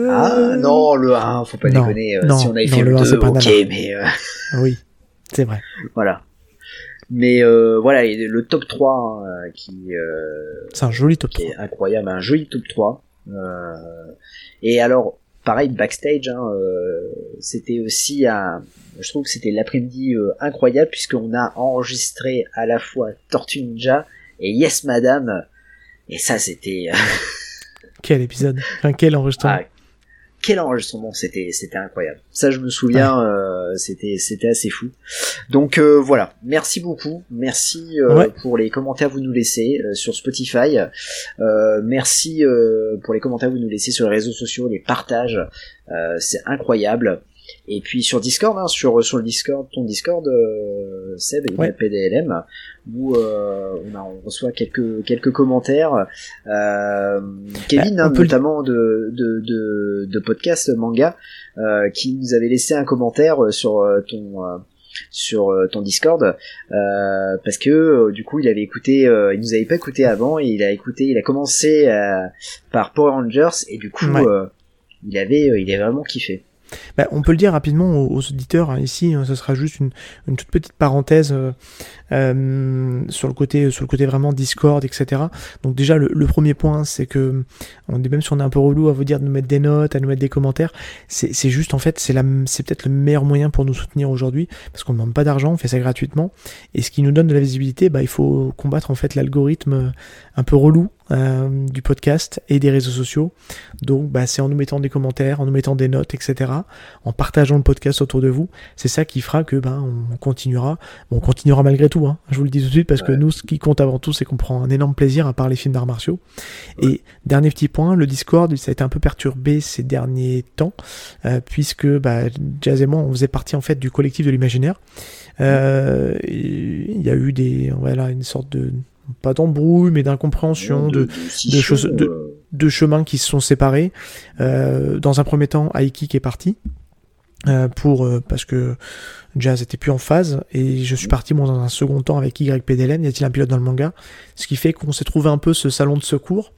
Ah non, le 1, faut pas
non,
déconner.
non,
si on avait
non,
fait
le
le
1,
2,
c'est pas
ok,
nanar.
mais euh,
Oui, c'est vrai. [LAUGHS]
voilà. Mais euh, voilà, le top 3 euh, qui, euh,
C'est un joli top
qui
3.
est incroyable, un joli top 3. Euh, et alors, pareil, backstage, hein, euh, c'était aussi un... Je trouve que c'était l'après-midi euh, incroyable puisqu'on a enregistré à la fois Tortue Ninja et Yes Madame. Et ça, c'était...
Quel épisode Enfin, quel enregistrement
Ah, quel enregistrement c'était c'était incroyable. Ça je me souviens euh, c'était c'était assez fou. Donc euh, voilà. Merci beaucoup. Merci euh,
Ouais.
pour les commentaires que vous nous laissez euh, sur Spotify. Euh, merci euh, pour les commentaires que vous nous laissez sur les réseaux sociaux les partages. Euh, c'est incroyable et puis sur Discord hein, sur sur le Discord ton Discord euh, Seb et
Ouais.
PDLM où euh, on, a, on reçoit quelques quelques commentaires euh, Kevin
on
hein, notamment de de de, de podcast manga euh, qui nous avait laissé un commentaire sur euh, ton euh, sur ton Discord euh, parce que euh, du coup il avait écouté euh, il nous avait pas écouté avant et il a écouté il a commencé euh, par Power Rangers et du coup
Ouais.
euh, il avait il avait vraiment kiffé
Bah, on peut le dire rapidement aux, auditeurs hein, ici. hein, ce sera juste une, toute petite parenthèse euh, euh, sur le côté sur le côté vraiment Discord, etc. Donc déjà le, premier point, c'est que même si on est un peu relou à vous dire de nous mettre des notes, à nous mettre des commentaires, c'est juste en fait c'est peut-être le meilleur moyen pour nous soutenir aujourd'hui parce qu'on ne demande pas d'argent, on fait ça gratuitement et ce qui nous donne de la visibilité, bah il faut combattre en fait l'algorithme un peu relou euh, du podcast et des réseaux sociaux. Donc bah c'est en nous mettant des commentaires, en nous mettant des notes, etc en partageant le podcast autour de vous, c'est ça qui fera que ben on continuera. Bon, on continuera malgré tout, hein, je vous le dis tout de suite, parce que nous, ce qui compte avant tout, c'est qu'on prend un énorme plaisir à parler films d'arts martiaux. Et dernier petit point, le Discord, ça a été un peu perturbé ces derniers temps, euh, puisque bah, Jazz et moi, on faisait partie en fait du collectif de l'imaginaire. Euh, Il y a eu des, voilà, une sorte de pas d'embrouille, mais d'incompréhension, de, choses- de-
euh,
deux chemins qui se sont séparés. Euh, dans un premier temps, Aiki qui est parti euh, pour euh, parce que Jazz était plus en phase et je suis parti moi dans un second temps avec YPDLN. Y a-t-il un pilote dans le manga? Ce qui fait qu'on s'est trouvé un peu ce salon de secours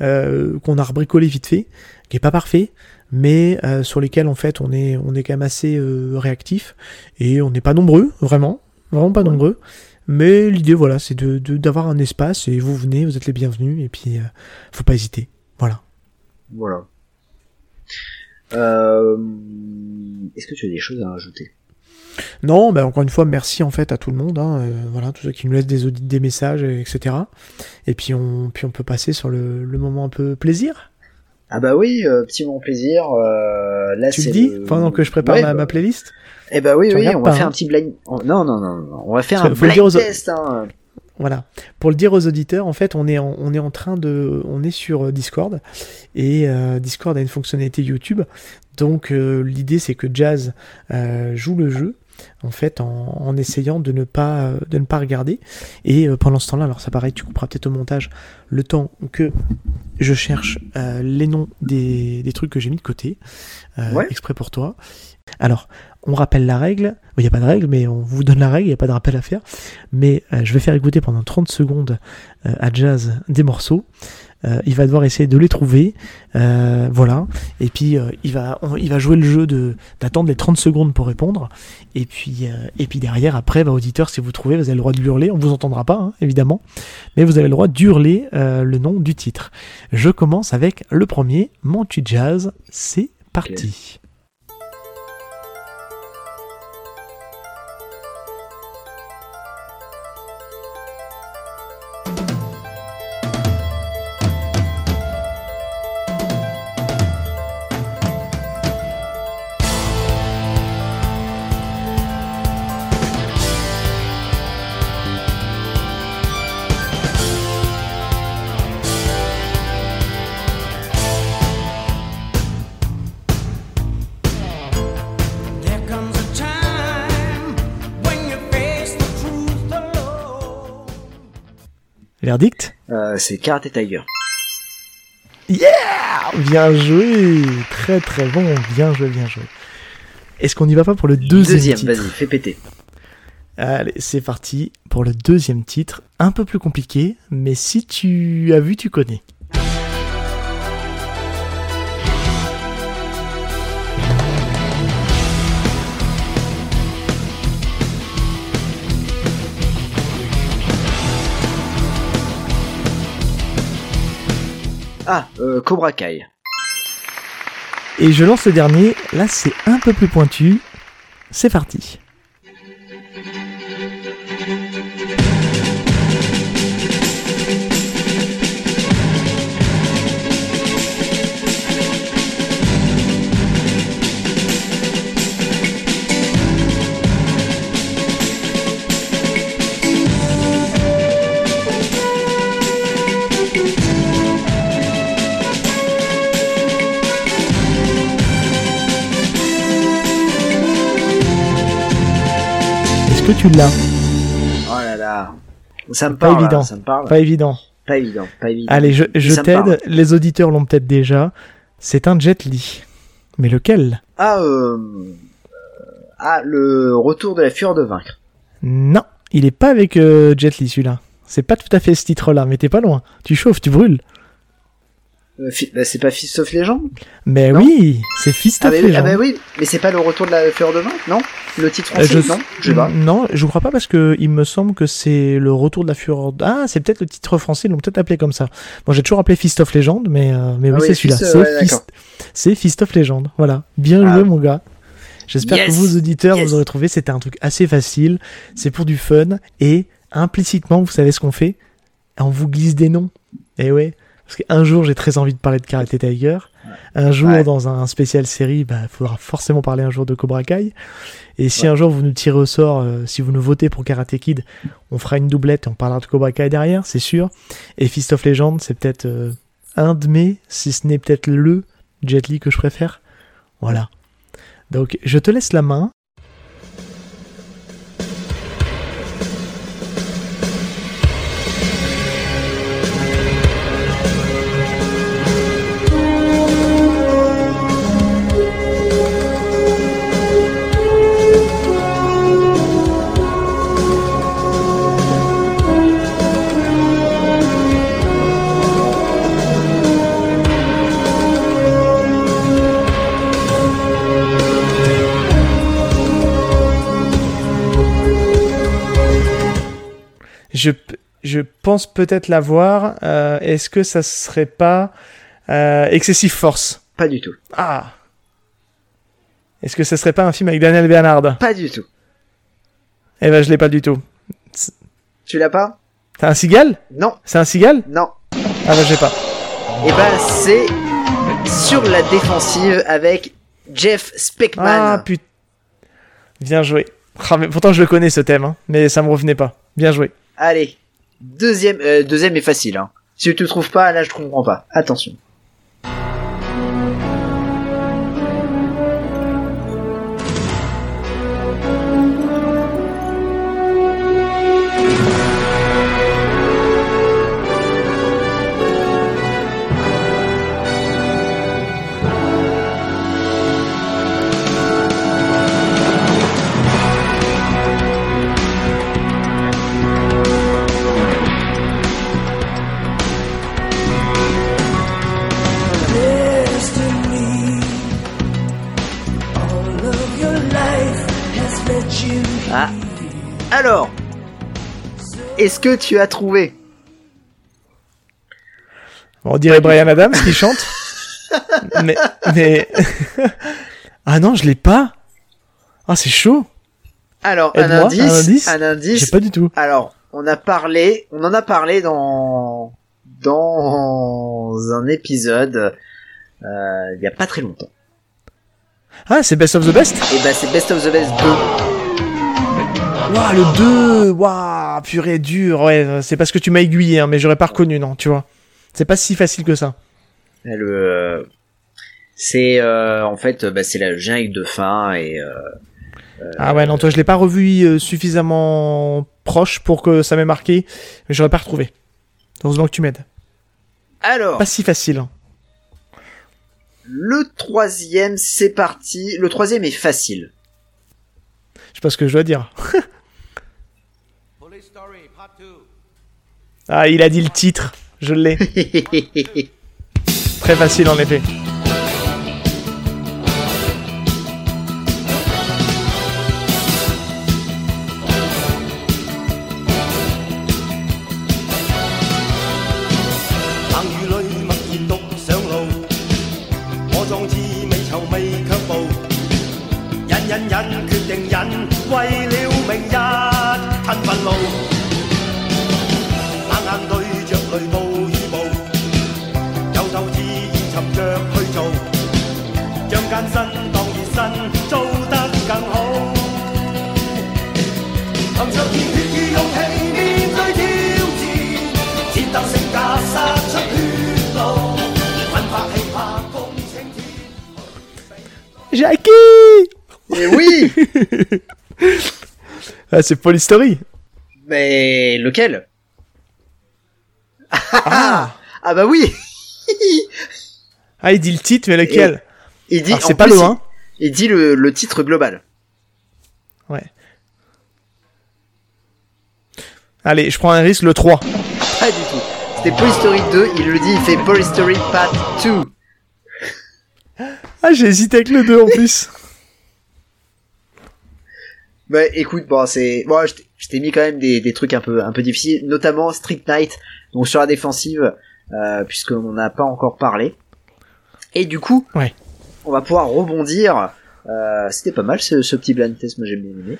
euh, qu'on a rebricolé vite fait, qui est pas parfait, mais sur lesquels en fait on est on est quand même assez réactif et on n'est pas nombreux vraiment, vraiment pas nombreux. Mais l'idée voilà, c'est de d'avoir un espace et vous venez, vous êtes les bienvenus et puis euh, faut pas hésiter. Voilà.
voilà euh, est-ce que tu as des choses à rajouter?
Non, bah encore une fois, merci en fait à tout le monde, hein, euh, voilà, tous ceux qui nous laissent des audits, des messages, etc. Et puis on, puis on peut passer sur le, le moment un peu plaisir.
ah bah oui euh, petit moment plaisir euh, là
Tu le dis pendant que je prépare
Ouais,
ma,
bah,
ma playlist?
Eh bah oui,
Tu
oui, on va
pas,
faire
hein.
un petit blind. Non, non, non, non, on va faire un blind
aux-
test. Hein.
Voilà. Pour le dire aux auditeurs, en fait, on est en, on est en train de, on est sur euh, Discord et euh, Discord a une fonctionnalité YouTube. Donc euh, l'idée c'est que Jazz euh, joue le jeu en fait en, en essayant de ne pas de ne pas regarder et pendant ce temps-là, alors ça pareil, tu couperas peut-être au montage le temps que je cherche les noms des, des trucs que j'ai mis de côté
Ouais.
exprès pour toi. Alors, on rappelle la règle. Il n'y a pas de règle, mais on vous donne la règle. Il n'y a pas de rappel à faire. Mais euh, je vais faire écouter pendant 30 secondes euh, à Jazz des morceaux. Euh, il va devoir essayer de les trouver. Voilà. Et puis, il, va, va jouer le jeu d'attendre les 30 secondes pour répondre. Et puis, et derrière, après, bah, auditeur, si vous trouvez, vous avez le droit de l'hurler. On vous entendra pas, hein, évidemment. Mais vous avez le droit d'hurler le nom du titre. Je commence avec le premier, Mantu Jazz. C'est parti. Verdict
Euh, c'est Karate Tiger.
Yeah Bien joué Très très bon, bien joué, bien joué. Est-ce qu'on n'y va pas pour le deuxième,
Deuxième,
titre?
vas-y, fais péter.
Allez, c'est parti pour le deuxième titre, un peu plus compliqué, mais si tu as vu, tu connais.
Ah, euh, Cobra Kai.
Et je lance le dernier, là c'est un peu plus pointu. C'est parti. Que tu l'as
Oh là là. Ça me
Pas
parle.
évident.
là, Ça me parle.
Pas évident.
Pas évident. Pas évident.
Allez, je, t'aide, les auditeurs l'ont peut-être déjà. C'est un Jet Li. Mais lequel?
Ah, euh, Ah, le retour de la fureur de vaincre.
Non, il est pas avec euh, Jet Li celui-là. C'est pas tout à fait ce titre-là, mais t'es pas loin. Tu chauffes, tu brûles.
Euh, bah, c'est pas Fist of Legend
Mais
Non.
oui, c'est Fist
ah,
of
bah, oui, ah
Legend.
bah oui, mais c'est pas le retour de la fureur de vaincre, non? Le titre
Euh,
français, non? Je sais pas.
Non, je crois pas parce que il me semble que c'est le retour de la fureur. Ah, c'est peut-être le titre français, ils l'ont peut-être appelé comme ça. Moi, j'ai toujours appelé Fist of Legend, mais euh, mais oui,
Ah oui,
c'est celui-là.
Fist,
C'est
euh, ouais,
Fist, Fist of Legend. Voilà, bien
Ah.
joué mon gars. J'espère
Yes,
que vous auditeurs
yes.
vous aurez trouvé. C'était un truc assez facile. C'est pour du fun et implicitement, vous savez ce qu'on fait? On vous glisse des noms. Et ouais. Parce qu'un jour, j'ai très envie de parler de Karate Tiger. Un jour,
Ouais.
dans un spécial série, bah, il faudra forcément parler un jour de Cobra Kai. Et si
Ouais.
un jour vous nous tirez au sort, euh, si vous nous votez pour Karate Kid, on fera une doublette et on parlera de Cobra Kai derrière, c'est sûr. Et Fist of Legend, c'est peut-être euh, un de mes, si ce n'est peut-être le Jet Li que je préfère. Voilà. Donc, je te laisse la main. Je, je pense peut-être l'avoir. Euh, Est-ce que ça serait pas euh, Excessive Force?
Pas du tout.
Ah Est-ce que ça serait pas un film avec Daniel Bernard?
Pas du tout.
Eh ben, je l'ai pas du tout.
Tu l'as pas?
C'est un cigale?
Non,
C'est un cigale?
Non.
Ah bah, j'ai pas.
Et ben c'est sur la défensive avec Jeff Speckman.
Ah putain. Bien joué. Ah, mais pourtant, je le connais ce thème, hein, mais ça me revenait pas. Bien joué.
Allez, deuxième, euh, deuxième est facile. Hein. Si tu te trouves pas, là je comprends pas. Attention. Est-ce que tu as trouvé
On dirait Brian Adams qui chante. [LAUGHS] mais, mais... [LAUGHS] ah non, je l'ai pas. Ah, c'est chaud.
Alors, un indice,
un indice
un indice.
J'ai pas du tout.
Alors, on a parlé, on en a parlé dans dans un épisode euh, il y a pas très longtemps.
Ah, c'est Best of the Best?
Et ben c'est Best of the Best 2.
Waouh, le 2 Waouh, purée, dur. Ouais, euh, c'est parce que tu m'as aiguillé, hein, mais j'aurais pas reconnu, non, tu vois. C'est pas si facile que ça.
Le euh, c'est euh, en fait bah, c'est la générique de fin et euh,
Ah ouais, non, toi, je l'ai pas revu euh, suffisamment proche pour que ça m'ait marqué, mais j'aurais pas retrouvé. Heureusement que tu m'aides.
alors
Pas si facile. hein.
le troisième c'est parti. Le troisième est facile.
Je sais pas ce que je dois dire. [LAUGHS] Ah, il a dit le titre. Je l'ai. [LAUGHS] Très facile en effet. C'est Polystory.
Mais lequel?
Ah
Ah bah oui [LAUGHS]
Ah, il dit le titre, mais lequel?
Il dit,
c'est pas le 1.
Il, il dit le, le titre global.
Ouais. Allez, je prends un risque, le 3.
Pas du tout. C'était Toy Story 2, il le dit, il fait Toy Story Part 2.
Ah, j'ai hésité avec le 2 en plus. [LAUGHS]
Bah écoute, bon c'est, bon, je t'ai- mis quand même des, des trucs un peu, un peu difficiles, notamment Street Knight, donc sur la défensive, euh, puisqu'on n'a pas encore parlé. Et du coup,
Ouais.
on va pouvoir rebondir. Euh, C'était pas mal ce, ce petit blind test, moi j'ai bien aimé.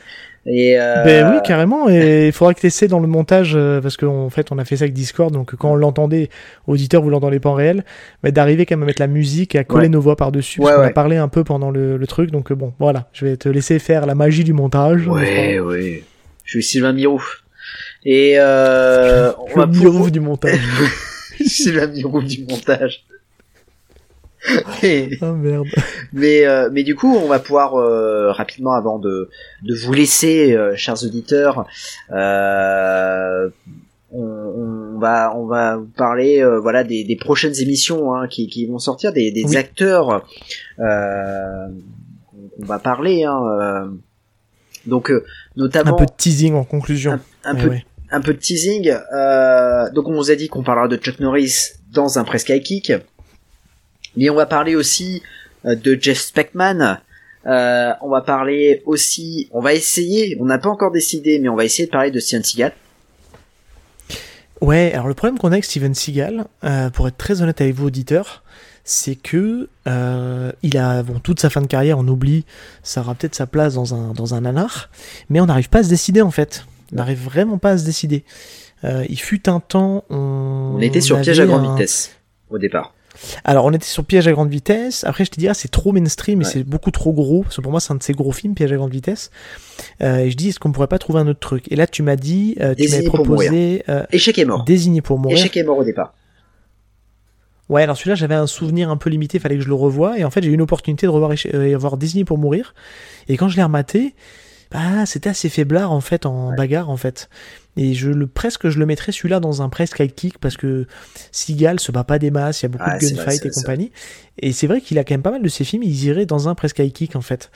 Et euh,
Ben oui, carrément. Et il faudra que tu essaies dans le montage, euh, parce qu'en fait, on a fait ça avec Discord, donc quand on l'entendait, auditeur, vous l'entendez pas en réel, mais d'arriver quand même à mettre la musique et à coller
Ouais.
nos voix par-dessus.
Ouais,
parce qu'on a
ouais.
parlé un peu pendant le, le truc, donc euh, bon, voilà. Je vais te laisser faire la magie du montage.
Ouais, ouais. Je suis Sylvain Mirou. Et euh, [LAUGHS] on va
Mirouf
pouvoir-
du montage. [LAUGHS]
Sylvain Mirou du montage. [LAUGHS]
Ah merde.
Mais euh, mais du coup, on va pouvoir euh, rapidement avant de de vous laisser, euh, chers auditeurs, on, on va on va vous parler voilà des, des prochaines émissions hein, qui qui vont sortir, des des
Oui.
acteurs qu'on va parler. Hein, donc euh,
Un
notamment
peu de teasing en conclusion.
un
Eh
peu
ouais.
un peu de teasing. Donc on vous a dit qu'on parlera de Chuck Norris dans un presque high kick, mais on va parler aussi euh, de Jeff Speckman. Euh, on va parler aussi, on va essayer, on n'a pas encore décidé, mais on va essayer de parler de Steven Seagal.
Ouais, alors le problème qu'on a avec Steven Seagal, euh, pour être très honnête avec vous auditeurs, c'est que euh, il a bon toute sa fin de carrière, on oublie, ça aura peut-être sa place dans un dans un nanar, mais on n'arrive pas à se décider en fait. On n'arrive vraiment pas à se décider. Il fut un temps, on,
On était sur piège à grande
un-
vitesse au départ.
Alors on était sur piège à grande vitesse. Après je te dis ah c'est trop mainstream et
Ouais.
c'est beaucoup trop gros. Parce que pour moi c'est un de ces gros films piège à grande vitesse. Euh, et je dis est-ce qu'on pourrait pas trouver un autre truc? Et là tu m'as dit, euh, tu m'avais proposé euh,
Échec est mort.
désigné pour mourir.
Échec est mort au départ.
Ouais, alors celui-là, j'avais un souvenir un peu limité, fallait que je le revoie. Et en fait, j'ai eu une opportunité de revoir avoir désigné pour mourir. Et quand je l'ai rematé, bah, c'était assez faiblard en fait en bagarre en fait. Et je le presque je le mettrais celui-là dans un presque high kick parce que Seagal se bat pas des masses, il y a beaucoup
Ah,
de gunfight et compagnie. Et c'est vrai qu'il a quand même pas mal de ses films, ils iraient dans un presque high kick en fait.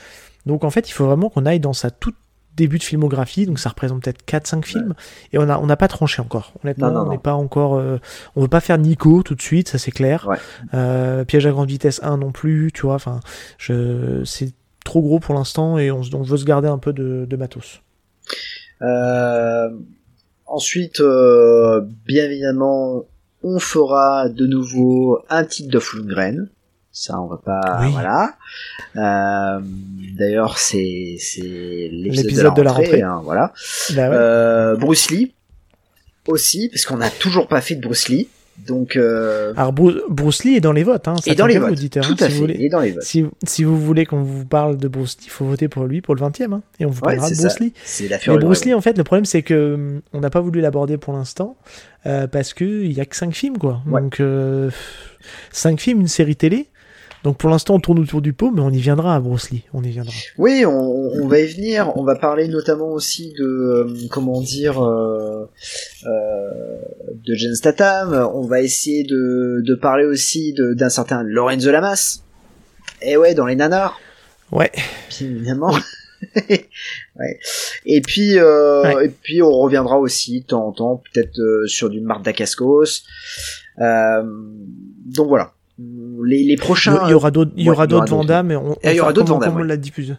Donc en fait, il faut vraiment qu'on aille dans sa toute début de filmographie, donc ça représente peut-être 4-5 films, et on a on n'a pas tranché encore. Honnêtement,
Non, non,
on n'est pas encore, euh, on veut pas faire Nico tout de suite, ça c'est clair.
Ouais.
Euh, Piège à grande vitesse 1 non plus, tu vois. Enfin, c'est trop gros pour l'instant et on, on veut se garder un peu de, de matos.
Euh, ensuite, euh, bien évidemment, on fera de nouveau un titre de Lundgren. Ça, on va pas,
Oui.
voilà. Euh, D'ailleurs, c'est c'est l'épisode de la rentrée, hein, voilà.
Bah ouais.
Euh, Bruce Lee aussi, parce qu'on n'a toujours pas fait de Bruce Lee. Donc, euh,
Alors Bruce, Lee est dans les votes, hein. Ça
et dans les votes,
auditeurs,
tout
hein,
à
si
fait,
vous voulez.
et dans les votes.
Si, si vous voulez qu'on vous parle de Bruce Lee, il faut voter pour lui pour le 20 e hein, et on vous
Ouais,
parlera de Bruce
ça.
Lee.
C'est la
Mais Bruce. Lee, en fait, le problème c'est que hum, on n'a pas voulu l'aborder pour l'instant euh, parce que il y a que 5 films quoi.
Ouais.
Donc 5 films, une série télé. Donc pour l'instant on tourne autour du pot, mais on y viendra à Bruce Lee. On y viendra.
Oui, on, on va y venir. On va parler notamment aussi de euh, comment dire euh, euh, de Jen Statham. On va essayer de, de parler aussi de- d'un certain Lorenzo Lamas. Et ouais, dans les nanars,
Ouais.
bien évidemment. [LAUGHS] ouais. Et puis, euh,
Ouais.
et puis on reviendra aussi de temps en temps, peut-être euh, sur du Marc Dacascos. Euh, donc voilà. Les, les prochains.
Il y aura d'autres, il y aura
il y aura
d'autres mais on,
il y aura d'autres
comme,
Van Damme,
comme on l'a dit plusieurs.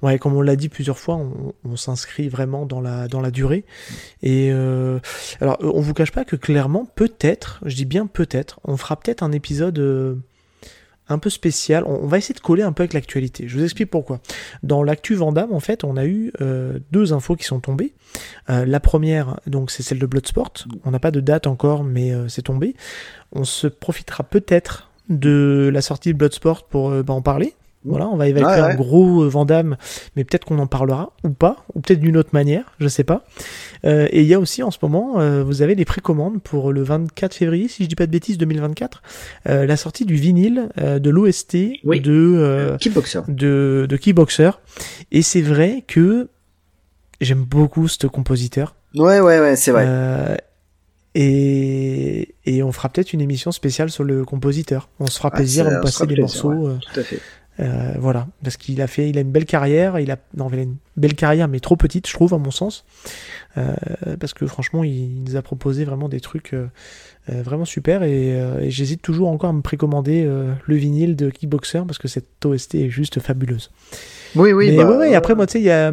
Ouais, comme on l'a dit plusieurs fois, on, on s'inscrit vraiment dans la dans la durée. Et euh, alors, on vous cache pas que clairement, peut-être, je dis bien peut-être, on fera peut-être un épisode euh, un peu spécial. On, on va essayer de coller un peu avec l'actualité. Je vous explique pourquoi. Dans l'actu Vandame, en fait, on a eu euh, deux infos qui sont tombées. Euh, la première, donc, c'est celle de Bloodsport. On n'a pas de date encore, mais euh, c'est tombé. On se profitera peut-être de la sortie de Bloodsport pour euh, bah, en parler. Voilà, on va évacuer
Ouais, ouais.
un gros euh, Vandame, mais peut-être qu'on en parlera ou pas, ou peut-être d'une autre manière, je sais pas. Euh, et il y a aussi en ce moment, euh, vous avez les précommandes pour le 24 février, si je dis pas de bêtises, 2024, euh, la sortie du vinyle euh, de l'OST
Oui.
de euh,
Kickboxer.
de, de Keyboxer. Et c'est vrai que j'aime beaucoup ce compositeur.
Ouais, ouais, ouais, c'est vrai.
Euh, et, et on fera peut-être une émission spéciale sur le compositeur. On se fera
Ah,
plaisir à passer des
plaisir,
morceaux. euh,
Tout à fait.
euh, voilà, parce qu'il a fait, il a une belle carrière. Il a, non, il a une belle carrière, mais trop petite, je trouve, à mon sens. Euh, parce que franchement, il, il nous a proposé vraiment des trucs euh, vraiment super. Et, et j'hésite toujours encore à me précommander le vinyle de Kickboxer parce que cette OST est juste fabuleuse.
Oui, oui.
mais
bah,
ouais, ouais, après, moi, tu sais, il y a.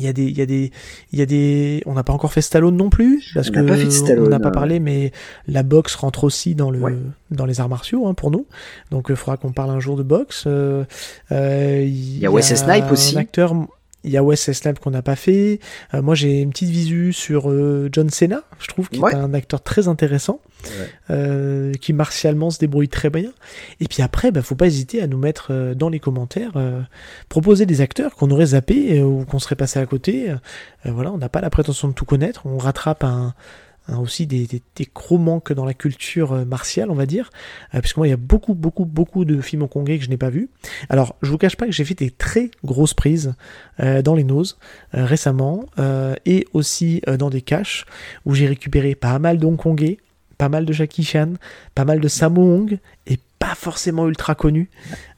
Il y a des, il y a des, il y a des, on n'a pas encore fait Stallone non plus, parce
On
que
n'a pas Stallone,
on n'a pas
euh.
parlé, mais la boxe rentre aussi dans le,
Ouais.
dans les arts martiaux, hein, pour nous. Donc, il faudra qu'on parle un jour de boxe. Euh, euh, il
y a Wesley Snipes aussi.
Un acteur, il y a Wesley Snipes qu'on n'a pas fait. Euh, moi, j'ai une petite visu sur euh, John Cena, je trouve, qui
Ouais.
est un acteur très intéressant,
Ouais.
euh, qui martialement se débrouille très bien. Et puis après, bah, faut pas hésiter à nous mettre dans les commentaires, proposer des acteurs qu'on aurait zappés ou qu'on serait passé à côté. Voilà, on n'a pas la prétention de tout connaître, on rattrape un, un- aussi des, gros manques dans la culture euh, martiale, on va dire. Euh, puisque moi, il y a beaucoup, beaucoup, beaucoup de films hongkongais que je n'ai pas vus. Alors, je vous cache pas que j'ai fait des très grosses prises euh, dans les noses récemment et aussi dans des caches où j'ai récupéré pas mal d'hongkongais, pas mal de Jackie Chan, pas mal de Sammo Hung et pas forcément ultra connus,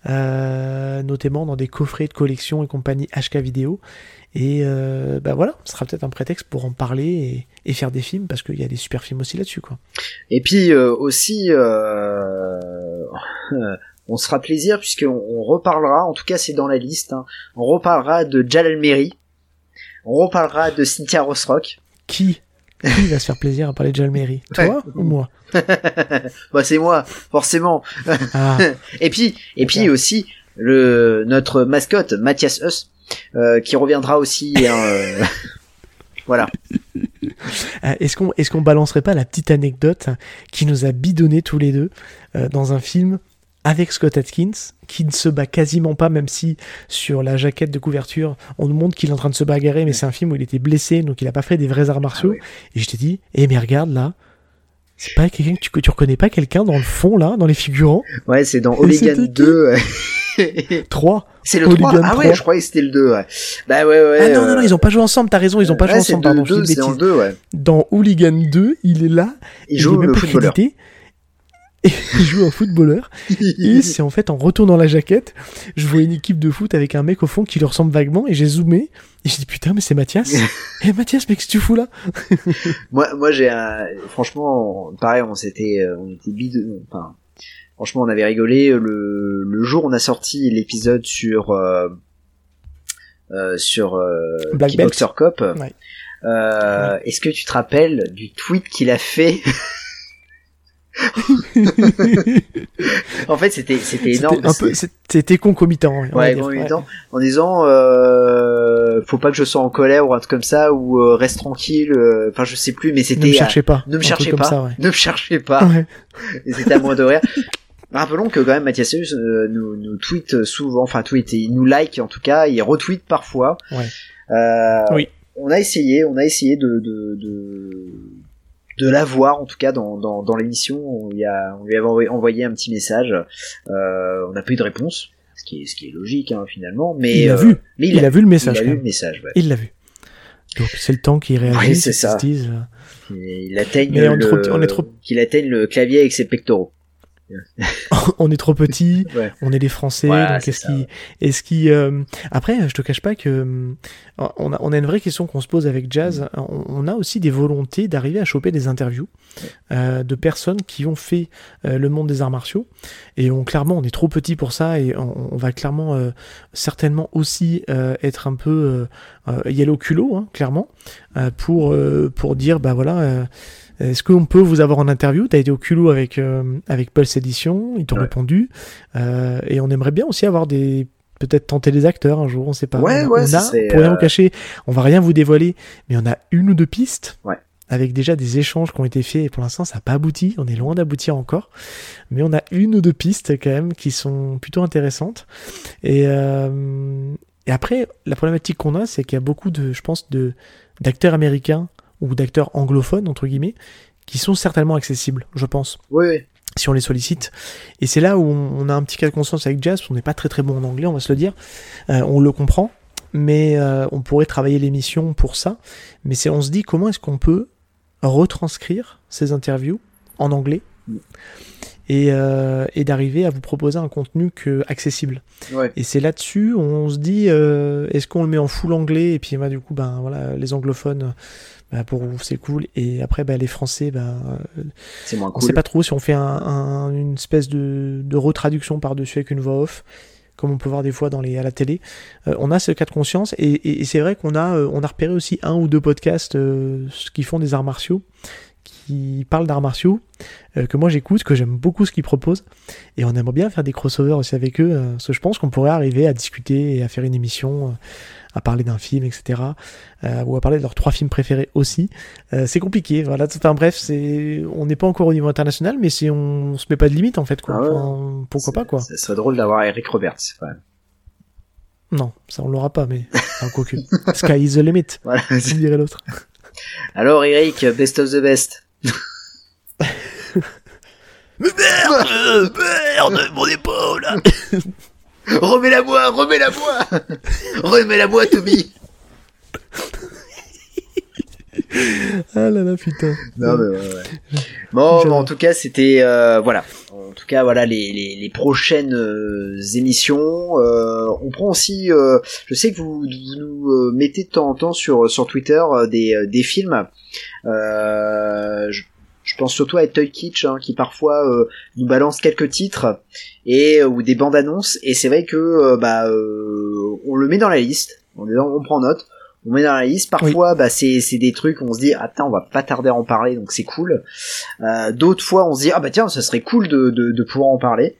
euh, notamment dans des coffrets de collection et compagnie HK vidéo. Et euh, bah voilà, ce sera peut-être un prétexte pour en parler et, et faire des films parce qu'il y a des super films aussi là-dessus quoi.
Et puis euh, aussi, [LAUGHS] on se fera plaisir puisqu'on on reparlera, en tout cas c'est dans la liste, hein, on reparlera de Jalal Meri, on reparlera de Cynthia Rossrock.
Qui? Qui va se faire plaisir à parler de Jalmeri Toi ou moi? [LAUGHS]
Bah c'est moi, forcément.
Ah, [LAUGHS]
Et puis, et puis aussi le notre mascotte Mathias Huss euh, qui reviendra aussi. hein, euh, [LAUGHS] voilà.
Euh, Est-ce qu'on est-ce qu'on balancerait pas la petite anecdote qui nous a bidonné tous les deux euh, dans un film avec Scott Atkins qui ne se bat quasiment pas même si sur la jaquette de couverture on nous montre qu'il est en train de se bagarrer mais c'est un film où il était blessé donc il a pas fait des vrais arts martiaux
Ah ouais.
et je t'ai dit eh mais regarde là c'est pas quelqu'un que tu, reconnais pas quelqu'un dans le fond là dans les figurants
Ouais, c'est dans Hooligan
c'était
2.
3
c'est le
Hooligan
3 Ah ouais,
3.
je croyais que c'était le 2. Ouais. Bah ouais, ouais.
ah non non non ils ont pas joué ensemble t'as raison ils ont pas joué
ouais,
ensemble
le
pardon je
2,
dis
c'est
une
dans le
bêtise
2, ouais.
dans Hooligan 2 il est là
Il
est
joue
même
le
pas
footballeur.
crédité. [LAUGHS] Et il joue un footballeur. [LAUGHS] Et c'est en fait en retournant la jaquette, je vois une équipe de foot avec un mec au fond qui lui ressemble vaguement et j'ai zoomé. Et j'ai dit putain, mais c'est Mathias. [LAUGHS] Eh Mathias, mais qu'est-ce que tu fous là?
Moi, moi j'ai un... franchement, pareil, on s'était, euh, on était bide, enfin, franchement, on avait rigolé le, le jour où on a sorti l'épisode sur, euh, euh, sur euh,
Black
Kickboxer Cop.
Ouais.
Euh, Est-ce que tu te rappelles du tweet qu'il a fait? [LAUGHS] En fait, c'était, c'était énorme.
C'était un peu, c'était concomitant. on
Ouais,
dire.
en disant euh, faut pas que je sois en colère ou un truc comme ça ou euh, reste tranquille euh, enfin je sais plus mais c'était
Ne me cherchez pas.
ne me cherchez pas
comme ça, ouais. [LAUGHS]
ne me cherchez pas
Ouais.
et c'était à moi de rire rappelons que quand même Mathias Seus, euh, nous, nous tweet souvent enfin tweet il nous like en tout cas il retweet parfois
Ouais.
Euh,
Oui.
on a essayé on a essayé de de, de de l'avoir en tout cas dans, dans, dans l'émission on, lui a- on lui avait envoyé- un petit message euh, on n'a pas eu de réponse ce qui est ce qui est logique hein, finalement mais
Il a
euh,
vu.
mais
Il a vu le message,
il a vu le message ouais.
Il l'a vu. Donc c'est le temps qu'il réagisse.
Oui, c'est ça.
se dise, euh,
Et il atteigne
Mais on est
le
trop- on est trop-
qu'il atteigne le clavier avec ses pectoraux [LAUGHS]
on est trop petit, [LAUGHS]
Ouais.
on est les Français, donc est-ce qui, est-ce qui, euh, après, je te cache pas que euh, on a, on a une vraie question qu'on se pose avec Jazz. On, on a aussi des volontés d'arriver à choper des interviews euh, de personnes qui ont fait euh, le monde des arts martiaux et on clairement, on est trop petit pour ça et on, on va clairement, euh, certainement aussi euh, être un peu euh, euh, yellow culot, hein, clairement, euh, pour euh, pour dire bah voilà. Euh, est-ce qu'on peut vous avoir en interview? T'as été au culot avec, euh, avec Pulse Edition, ils t'ont
Ouais.
répondu. Euh, et on aimerait bien aussi avoir des. Peut-être tenter des acteurs un jour, on sait pas.
Ouais,
on a,
ouais,
on a, pour rien
euh,
vous cacher, on va rien vous dévoiler, mais on a une ou deux pistes.
Ouais.
Avec déjà des échanges qui ont été faits et pour l'instant ça n'a pas abouti, on est loin d'aboutir encore, mais on a une ou deux pistes quand même qui sont plutôt intéressantes. Et, euh, et après, la problématique qu'on a, c'est qu'il y a beaucoup de, je pense, de d'acteurs américains ou d'acteurs anglophones entre guillemets qui sont certainement accessibles, je pense,
Oui,
si on les sollicite. Et c'est là où on, on a un petit cas de conscience avec Jazz, qu'on n'est pas très très bon en anglais, on va se le dire. Euh, on le comprend, mais euh, on pourrait travailler l'émission pour ça. Mais c'est, on se dit comment est-ce qu'on peut retranscrire ces interviews en anglais et, euh, et d'arriver à vous proposer un contenu que, accessible?
Ouais.
Et c'est là-dessus on se dit euh, est-ce qu'on le met en full anglais? Et puis bah, du coup ben voilà les anglophones bah, pour vous c'est cool et après bah, les français
C'est moins
on
cool.
sait pas trop si on fait un, un- une espèce de, de retraduction par-dessus avec une voix off, comme on peut voir des fois dans les, à la télé. Euh, on a ce cas de conscience et, et- et c'est vrai qu'on a, euh, on a repéré aussi un ou deux podcasts euh, qui font des arts martiaux, qui parlent d'arts martiaux, que moi j'écoute, que j'aime beaucoup ce qu'ils proposent. Et on aimerait bien faire des crossovers aussi avec eux, parce que je pense qu'on pourrait arriver à discuter et à faire une émission. À parler d'un film, etc. euh, ou à parler de leurs trois films préférés aussi. Euh, c'est compliqué, voilà. Enfin bref, c'est, on n'est pas encore au niveau international, mais si on, se met pas de limite en fait, quoi.
Ah ouais.
Enfin, pourquoi pas, quoi.
Ça serait drôle d'avoir Eric Roberts. quand même.
Non, ça on l'aura pas, mais enfin. [LAUGHS] Sky is the limit,
Voilà.
comme dirait l'autre? [LAUGHS]
Alors Eric, best of the best. [LAUGHS]
Merde Merde Mon épaule [LAUGHS]
Remets-la-moi, remets-la-moi [LAUGHS] Remets-la-moi, Toby [LAUGHS]
Ah là là, putain.
Non, mais ouais, ouais. Bon, en tout cas, c'était euh, voilà. En tout cas, voilà les, les, les prochaines euh, émissions. Euh, on prend aussi. je sais que vous, vous nous mettez de temps en temps sur sur Twitter des des films. Je, je pense surtout à Toy Kitsch hein, qui parfois euh, nous balance quelques titres et ou des bandes annonces. Et c'est vrai que euh, bah euh, on le met dans la liste. On prend note on met dans la liste. Parfois, bah, c'est, c'est des trucs où on se dit, ah, on va pas tarder à en parler, donc c'est cool. Euh, d'autres fois, on se dit, ah, bah, tiens, ça serait cool de, de, de pouvoir en parler.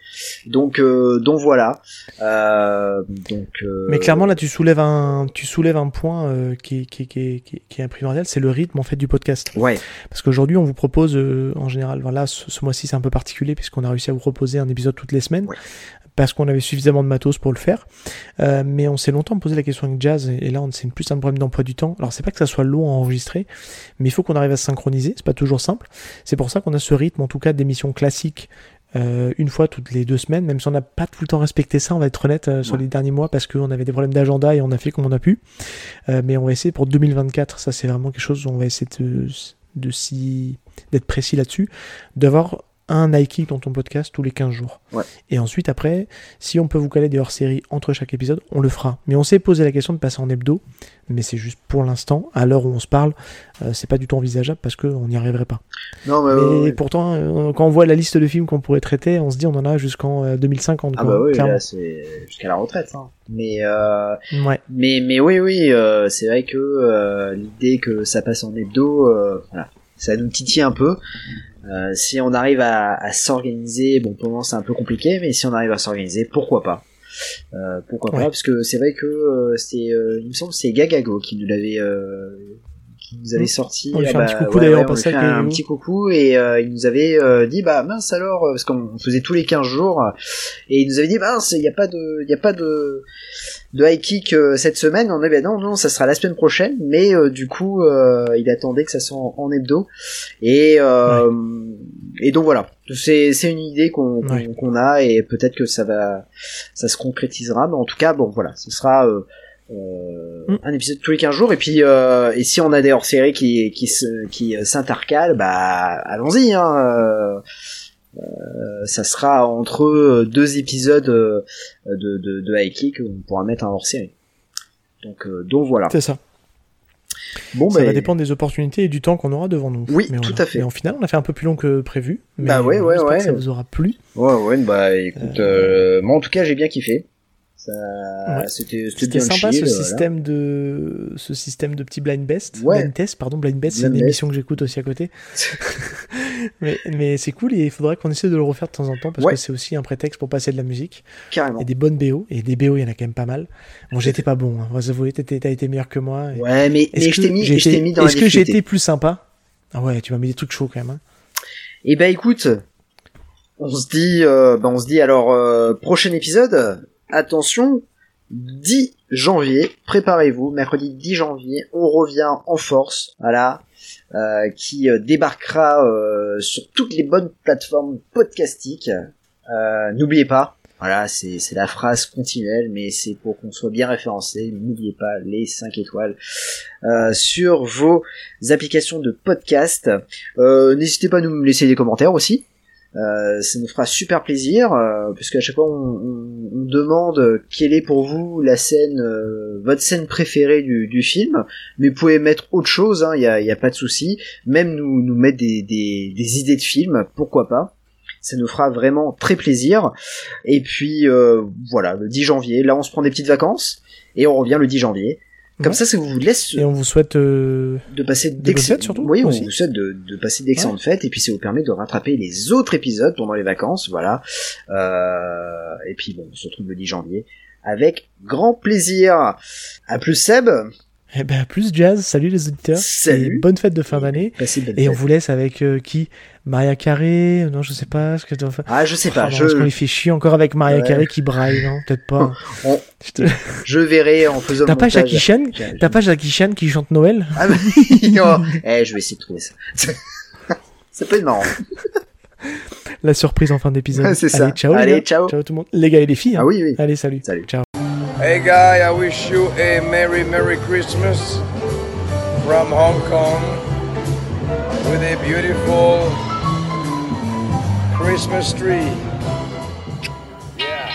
Donc, euh, donc voilà. Euh, donc, euh,
Mais clairement, là, tu soulèves un, tu soulèves un point euh, qui, qui, qui, qui, qui est primordial, c'est le rythme en fait du podcast.
Ouais,
Parce qu'aujourd'hui, on vous propose, euh, en général, voilà, ce, ce mois-ci, c'est un peu particulier puisqu'on a réussi à vous proposer un épisode toutes les semaines.
Ouais.
Parce qu'on avait suffisamment de matos pour le faire. Euh, mais on s'est longtemps posé la question avec Jazz, et, et là, on- c'est plus un problème d'emploi du temps. Alors, c'est pas que ça soit long à enregistrer, mais il faut qu'on arrive à se synchroniser. C'est pas toujours simple. C'est pour ça qu'on a ce rythme, en tout cas, d'émissions classiques. euh, une fois toutes les deux semaines, même si on n'a pas tout le temps respecté ça, on va être honnête euh, sur
Ouais.
les derniers mois parce qu'on avait des problèmes d'agenda et on a fait comme on a pu. Euh, mais on va essayer pour 2024, ça c'est vraiment quelque chose où on va essayer de, de s'y- d'être précis là-dessus, d'avoir un Nike dans ton podcast tous les 15 jours.
Ouais.
Et ensuite, après, si on peut vous caler des hors-séries entre chaque épisode, on le fera. Mais on s'est posé la question de passer en hebdo, mais c'est juste pour l'instant, à l'heure où on se parle, euh, c'est pas du tout envisageable parce qu'on n'y arriverait pas.
non, mais,
mais
ouais, ouais.
pourtant, euh, quand on voit la liste de films qu'on pourrait traiter, on se dit on en a jusqu'en euh, 2050.
ah
quoi,
bah oui, là, c'est jusqu'à la retraite. Hein. Mais, euh, mais, mais oui, oui, euh, c'est vrai que euh, l'idée que ça passe en hebdo, euh, voilà, ça nous titille un peu. Euh, si on arrive à, à s'organiser, bon pour moment c'est un peu compliqué, mais si on arrive à s'organiser, pourquoi pas? Euh, Pourquoi pas? Parce que c'est vrai que euh, c'est, euh, il me semble, que c'est Gagago qui nous l'avait, euh, qui nous avait
Mm.
sorti.
On lui
Ah
un
bah,
petit coucou
ouais,
d'ailleurs
ouais, un, petit coucou et euh, il nous avait euh, dit bah mince alors euh, parce qu'on faisait tous les 15 jours et il nous avait dit mince il n'y a pas de, il y a pas de de high kick euh, cette semaine. On avait non non ça sera la semaine prochaine, mais du coup il attendait que ça soit en, en hebdo et et donc voilà c'est c'est une idée qu'on qu'on a et peut-être que ça va ça se concrétisera, mais en tout cas bon voilà ce sera euh,
Mm.
un épisode tous les 15 jours et puis euh, et si on a des hors-séries qui qui euh, s'intercalent bah allons-y hein euh, ça sera entre deux épisodes de, de, de High Kick, on pourra mettre un hors-série. Donc, euh, donc voilà.
C'est ça.
Bon,
ça
bah,
va dépendre des opportunités et du temps qu'on aura devant nous.
Oui,
Mais
tout à fait.
Et en final, on a fait un peu plus long que prévu. Mais
Bah ouais, ouais, ouais.
que ça vous aura plu.
Ouais, ouais, bah écoute, euh, moi en tout cas j'ai bien kiffé.
Ouais.
c'était,
sympa
chill,
ce
voilà.
système de ce système de petit blind best,
Ouais.
blind test, pardon, blind best, c'est une
best.
émission que j'écoute aussi à côté. [LAUGHS] mais mais c'est cool et il faudrait qu'on essaie de le refaire de temps en temps parce
Ouais.
que c'est aussi un prétexte pour passer de la musique
Carrément.
et des bonnes BO et des BO il y en a quand même pas mal. Bon j'étais pas bon, hein. vous avouez, t'étais- t'as été meilleur que moi. et-
Ouais, mais, mais je
que
t'ai mis,
été-
mis dans la
Est-ce que j'ai été plus sympa? Ah ouais, tu m'as mis des trucs chauds quand même. hein.
Eh ben écoute, on se dit, euh, ben on se dit alors euh, prochain épisode. Attention, 10 janvier, préparez-vous, mercredi 10 janvier, on revient en force, voilà, euh, qui euh, débarquera euh, sur toutes les bonnes plateformes podcastiques. Euh, N'oubliez pas, voilà, c'est c'est la phrase continuelle, mais c'est pour qu'on soit bien référencé. N'oubliez pas les 5 étoiles euh, sur vos applications de podcast. N'hésitez pas à nous laisser des commentaires aussi. Euh, ça nous fera super plaisir, euh, parce qu'à chaque fois on, demande quelle est pour vous la scène, euh, votre scène préférée du, film, mais vous pouvez mettre autre chose, il n'y a, y a pas de souci, même nous, nous mettre des, des, des idées de films, pourquoi pas. Ça nous fera vraiment très plaisir. Et puis euh, voilà, le 10 janvier, là on se prend des petites vacances, et on revient le 10 janvier. Comme
Ouais.
ça, ça vous laisse
Et on vous souhaite euh,
de passer d'excellentes
fêtes, surtout,
Oui, on
aussi.
vous souhaite de, de passer d'excellentes fêtes et puis ça vous permet de rattraper les autres épisodes pendant les vacances, voilà. Euh, et puis bon, on se retrouve le 10 janvier avec grand plaisir. À plus Seb.
Eh ben plus jazz. Salut les auditeurs.
Salut.
Et bonne fête de fin d'année.
Bonnes
Et on vous laisse avec euh, qui? Maria Carré? Non, je sais pas. Ce que tu faire.
Ah, je sais pas,
non,
je,
Est-ce qu'on les fait chier encore avec Maria
Ouais.
Carré qui braille Non, peut-être pas. [LAUGHS]
On-
Je te-
je verrai en faisant
T'as pas. Jackie Chan? T'as pas Jackie Chan qui chante Noël? [LAUGHS]
Ah bah, oh. Eh, je vais essayer de trouver ça. ça peut être marrant.
La surprise en fin d'épisode.
C'est ça.
Allez, ciao.
Allez, ciao.
Ciao tout le monde. Les gars et les filles. hein.
Ah oui, oui.
Allez, salut.
Salut.
Ciao.
Hey guy, I wish you a Merry Merry Christmas from Hong Kong with a beautiful Christmas tree. Yeah.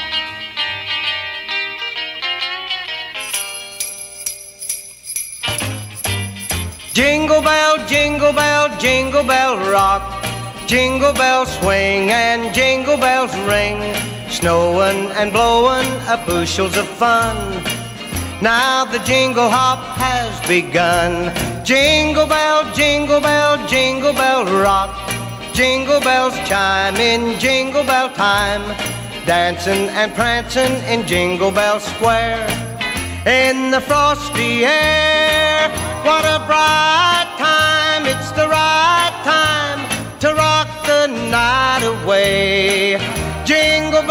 Jingle bell, jingle bell, jingle bell rock. Jingle bells swing and jingle bells ring. Snowing and blowing a bushels of fun. Now the jingle hop has begun. Jingle bell, jingle bell, jingle bell rock. Jingle bells chime in jingle bell time. Dancing and prancing in Jingle Bell Square in the frosty air. What a bright time, it's the right time to rock the night away. Jingle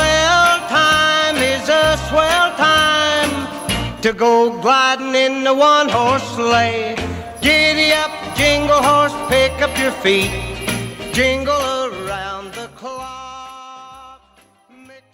to go gliding in the one horse sleigh. Giddy up, jingle horse, pick up your feet. Jingle